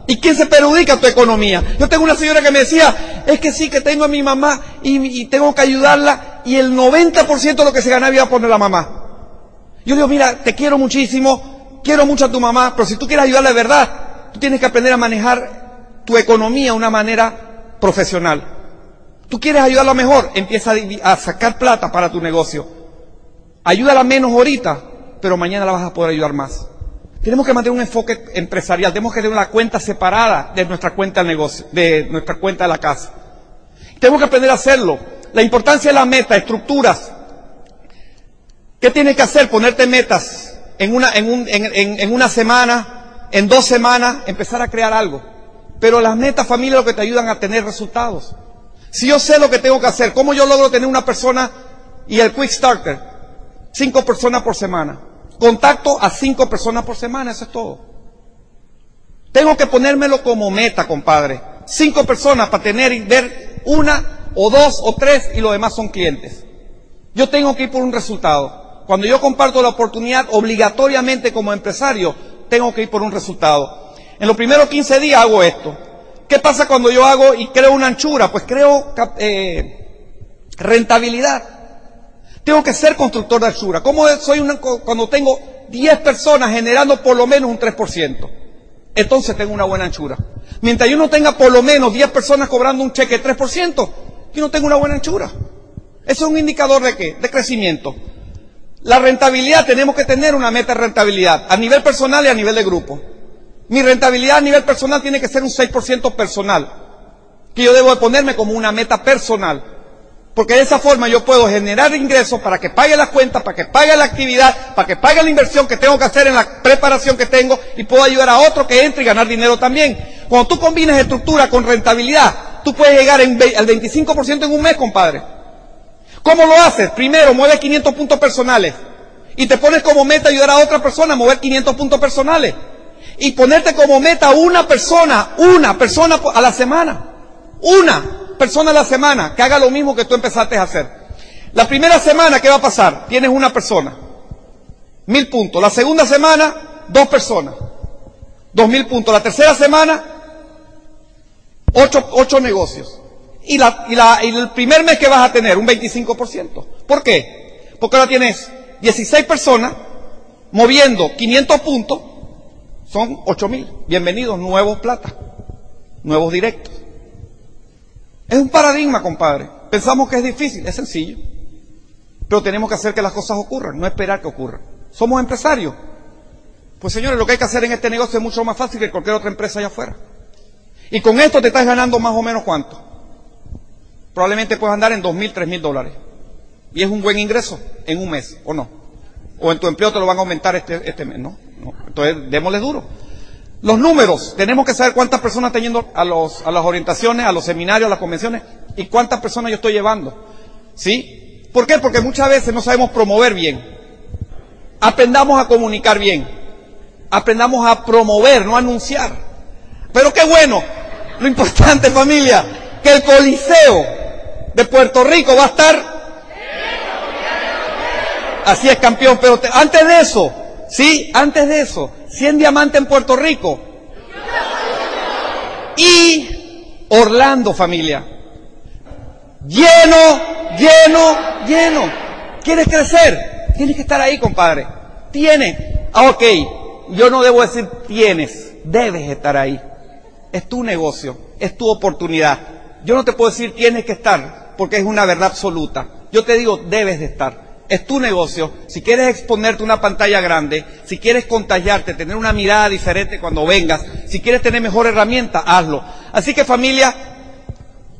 ¿Y quién se perjudica tu economía? Yo tengo una señora que me decía, es que sí, que tengo a mi mamá y, y tengo que ayudarla, y el 90% de lo que se ganaba iba a poner la mamá. Yo digo, mira, te quiero muchísimo, quiero mucho a tu mamá, pero si tú quieres ayudarla de verdad, tú tienes que aprender a manejar tu economía de una manera profesional. Tú quieres ayudarla mejor, empieza a, sacar plata para tu negocio. Ayúdala menos ahorita, pero mañana la vas a poder ayudar más. Tenemos que mantener un enfoque empresarial, tenemos que tener una cuenta separada de nuestra cuenta del negocio, de nuestra cuenta de la casa. Tenemos que aprender a hacerlo. La importancia de la meta, estructuras. ¿Qué tienes que hacer? Ponerte metas en una, en, un, en, en una semana, en dos semanas, empezar a crear algo. Pero las metas, familia, lo que te ayudan a tener resultados. Si yo sé lo que tengo que hacer, ¿cómo yo logro tener una persona y el Quick Starter? Cinco personas por semana. Contacto a cinco personas por semana, eso es todo. Tengo que ponérmelo como meta, compadre. Cinco personas para tener y ver una o dos o tres y los demás son clientes. Yo tengo que ir por un resultado. Cuando yo comparto la oportunidad, obligatoriamente como empresario, tengo que ir por un resultado. En los primeros 15 días hago esto. ¿Qué pasa cuando yo hago y creo una anchura? Pues creo eh, rentabilidad. Tengo que ser constructor de anchura. ¿Cómo soy una, cuando tengo 10 personas generando por lo menos un 3%? Entonces tengo una buena anchura. Mientras yo no tenga por lo menos 10 personas cobrando un cheque de 3%, yo no tengo una buena anchura. Eso es un indicador de qué? De crecimiento. La rentabilidad, tenemos que tener una meta de rentabilidad, a nivel personal y a nivel de grupo. Mi rentabilidad a nivel personal tiene que ser un 6% personal, que yo debo de ponerme como una meta personal. Porque de esa forma yo puedo generar ingresos para que pague las cuentas, para que pague la actividad, para que pague la inversión que tengo que hacer en la preparación que tengo y puedo ayudar a otro que entre y ganar dinero también. Cuando tú combinas estructura con rentabilidad, tú puedes llegar al 25% en un mes, compadre. ¿Cómo lo haces? Primero, mueves 500 puntos personales y te pones como meta ayudar a otra persona a mover 500 puntos personales y ponerte como meta una persona, una persona a la semana, una persona a la semana que haga lo mismo que tú empezaste a hacer. La primera semana, ¿qué va a pasar? Tienes una persona, mil puntos. La segunda semana, dos personas, dos mil puntos. La tercera semana, ocho, ocho negocios y, la, y, la, y el primer mes que vas a tener un 25%. ¿Por qué? Porque ahora tienes 16 personas moviendo 500 puntos, son 8000. Bienvenidos, nuevos plata, nuevos directos. Es un paradigma, compadre. Pensamos que es difícil, es sencillo. Pero tenemos que hacer que las cosas ocurran, no esperar que ocurran. Somos empresarios. Pues señores, lo que hay que hacer en este negocio es mucho más fácil que cualquier otra empresa allá afuera. Y con esto te estás ganando más o menos cuánto probablemente puedes andar en dos mil, tres mil dólares. Y es un buen ingreso en un mes, ¿o no? O en tu empleo te lo van a aumentar este, este mes, ¿no? Entonces, démosle duro. Los números, tenemos que saber cuántas personas están yendo a, los, a las orientaciones, a los seminarios, a las convenciones, y cuántas personas yo estoy llevando. ¿Sí? ¿Por qué? Porque muchas veces no sabemos promover bien. Aprendamos a comunicar bien. Aprendamos a promover, no a anunciar. Pero qué bueno. Lo importante, familia, que el Coliseo de Puerto Rico va a estar. Así es, campeón. Pero antes de eso, sí, antes de eso, 100 diamantes en Puerto Rico. Y Orlando, familia. Lleno, lleno, lleno. ¿Quieres crecer? Tienes que estar ahí, compadre. Tienes. Ah, ok. Yo no debo decir tienes. Debes estar ahí. Es tu negocio. Es tu oportunidad. Yo no te puedo decir tienes que estar porque es una verdad absoluta. Yo te digo, debes de estar. Es tu negocio. Si quieres exponerte una pantalla grande, si quieres contagiarte, tener una mirada diferente cuando vengas, si quieres tener mejor herramienta, hazlo. Así que familia,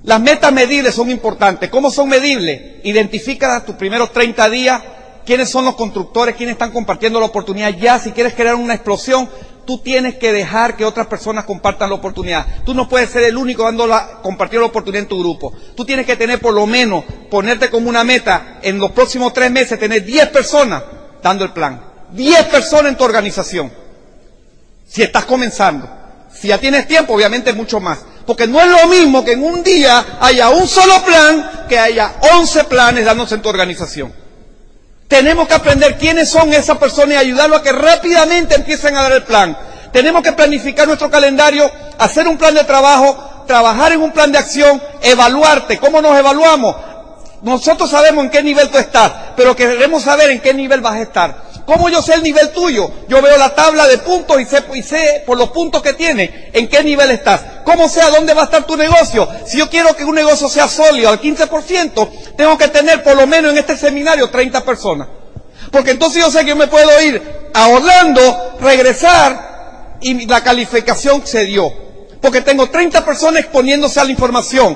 las metas medibles son importantes. ¿Cómo son medibles? Identifica tus primeros 30 días quiénes son los constructores, quiénes están compartiendo la oportunidad ya. Si quieres crear una explosión, tú tienes que dejar que otras personas compartan la oportunidad. Tú no puedes ser el único dando la, compartir la oportunidad en tu grupo. Tú tienes que tener por lo menos, ponerte como una meta, en los próximos tres meses, tener 10 personas dando el plan. 10 personas en tu organización. Si estás comenzando. Si ya tienes tiempo, obviamente mucho más. Porque no es lo mismo que en un día haya un solo plan que haya 11 planes dándose en tu organización. Tenemos que aprender quiénes son esas personas y ayudarlos a que rápidamente empiecen a dar el plan. Tenemos que planificar nuestro calendario, hacer un plan de trabajo, trabajar en un plan de acción, evaluarte. ¿Cómo nos evaluamos? Nosotros sabemos en qué nivel tú estás, pero queremos saber en qué nivel vas a estar. ¿Cómo yo sé el nivel tuyo? Yo veo la tabla de puntos y sé, y sé por los puntos que tiene en qué nivel estás. ¿Cómo sé a dónde va a estar tu negocio? Si yo quiero que un negocio sea sólido al 15%, tengo que tener por lo menos en este seminario 30 personas. Porque entonces yo sé que yo me puedo ir a Orlando, regresar y la calificación se dio. Porque tengo 30 personas exponiéndose a la información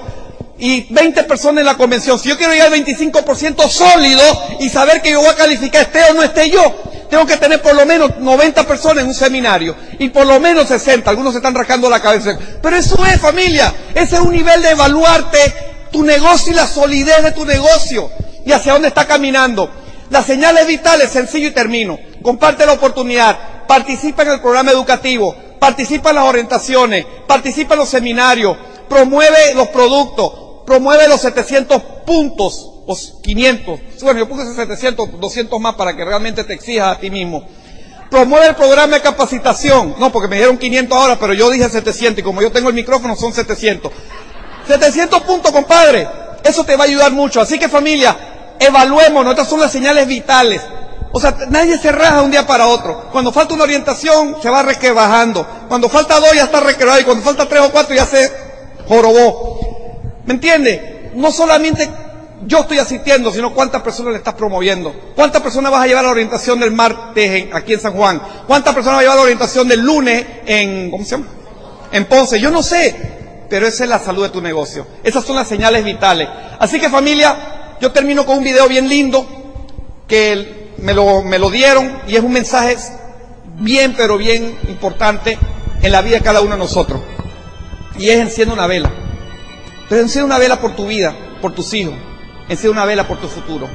y 20 personas en la convención. Si yo quiero llegar al 25% sólido y saber que yo voy a calificar esté o no esté yo, tengo que tener por lo menos 90 personas en un seminario y por lo menos 60. Algunos se están rascando la cabeza. Pero eso es familia. Ese es un nivel de evaluarte tu negocio y la solidez de tu negocio y hacia dónde está caminando. Las señales vitales, sencillo y termino. Comparte la oportunidad, participa en el programa educativo, participa en las orientaciones, participa en los seminarios, promueve los productos, promueve los 700 puntos o 500, bueno, yo puse 700, 200 más para que realmente te exijas a ti mismo. Promueve el programa de capacitación. No, porque me dieron 500 ahora, pero yo dije 700 y como yo tengo el micrófono son 700. 700 puntos, compadre. Eso te va a ayudar mucho. Así que familia, evaluemos, estas son las señales vitales. O sea, nadie se raja un día para otro. Cuando falta una orientación, se va requebajando. Cuando falta dos, ya está requebajado. Y cuando falta tres o cuatro, ya se jorobó. ¿Me entiende? No solamente yo estoy asistiendo, sino cuántas personas le estás promoviendo. ¿Cuántas personas vas a llevar a la orientación del martes aquí en San Juan? ¿Cuántas personas vas a llevar a la orientación del lunes en, ¿cómo se llama? En Ponce. Yo no sé, pero esa es la salud de tu negocio. Esas son las señales vitales. Así que familia, yo termino con un video bien lindo que me lo, me lo dieron y es un mensaje bien, pero bien importante en la vida de cada uno de nosotros. Y es enciende una vela. Pero enciende una vela por tu vida, por tus hijos. Enciende una vela por tu futuro.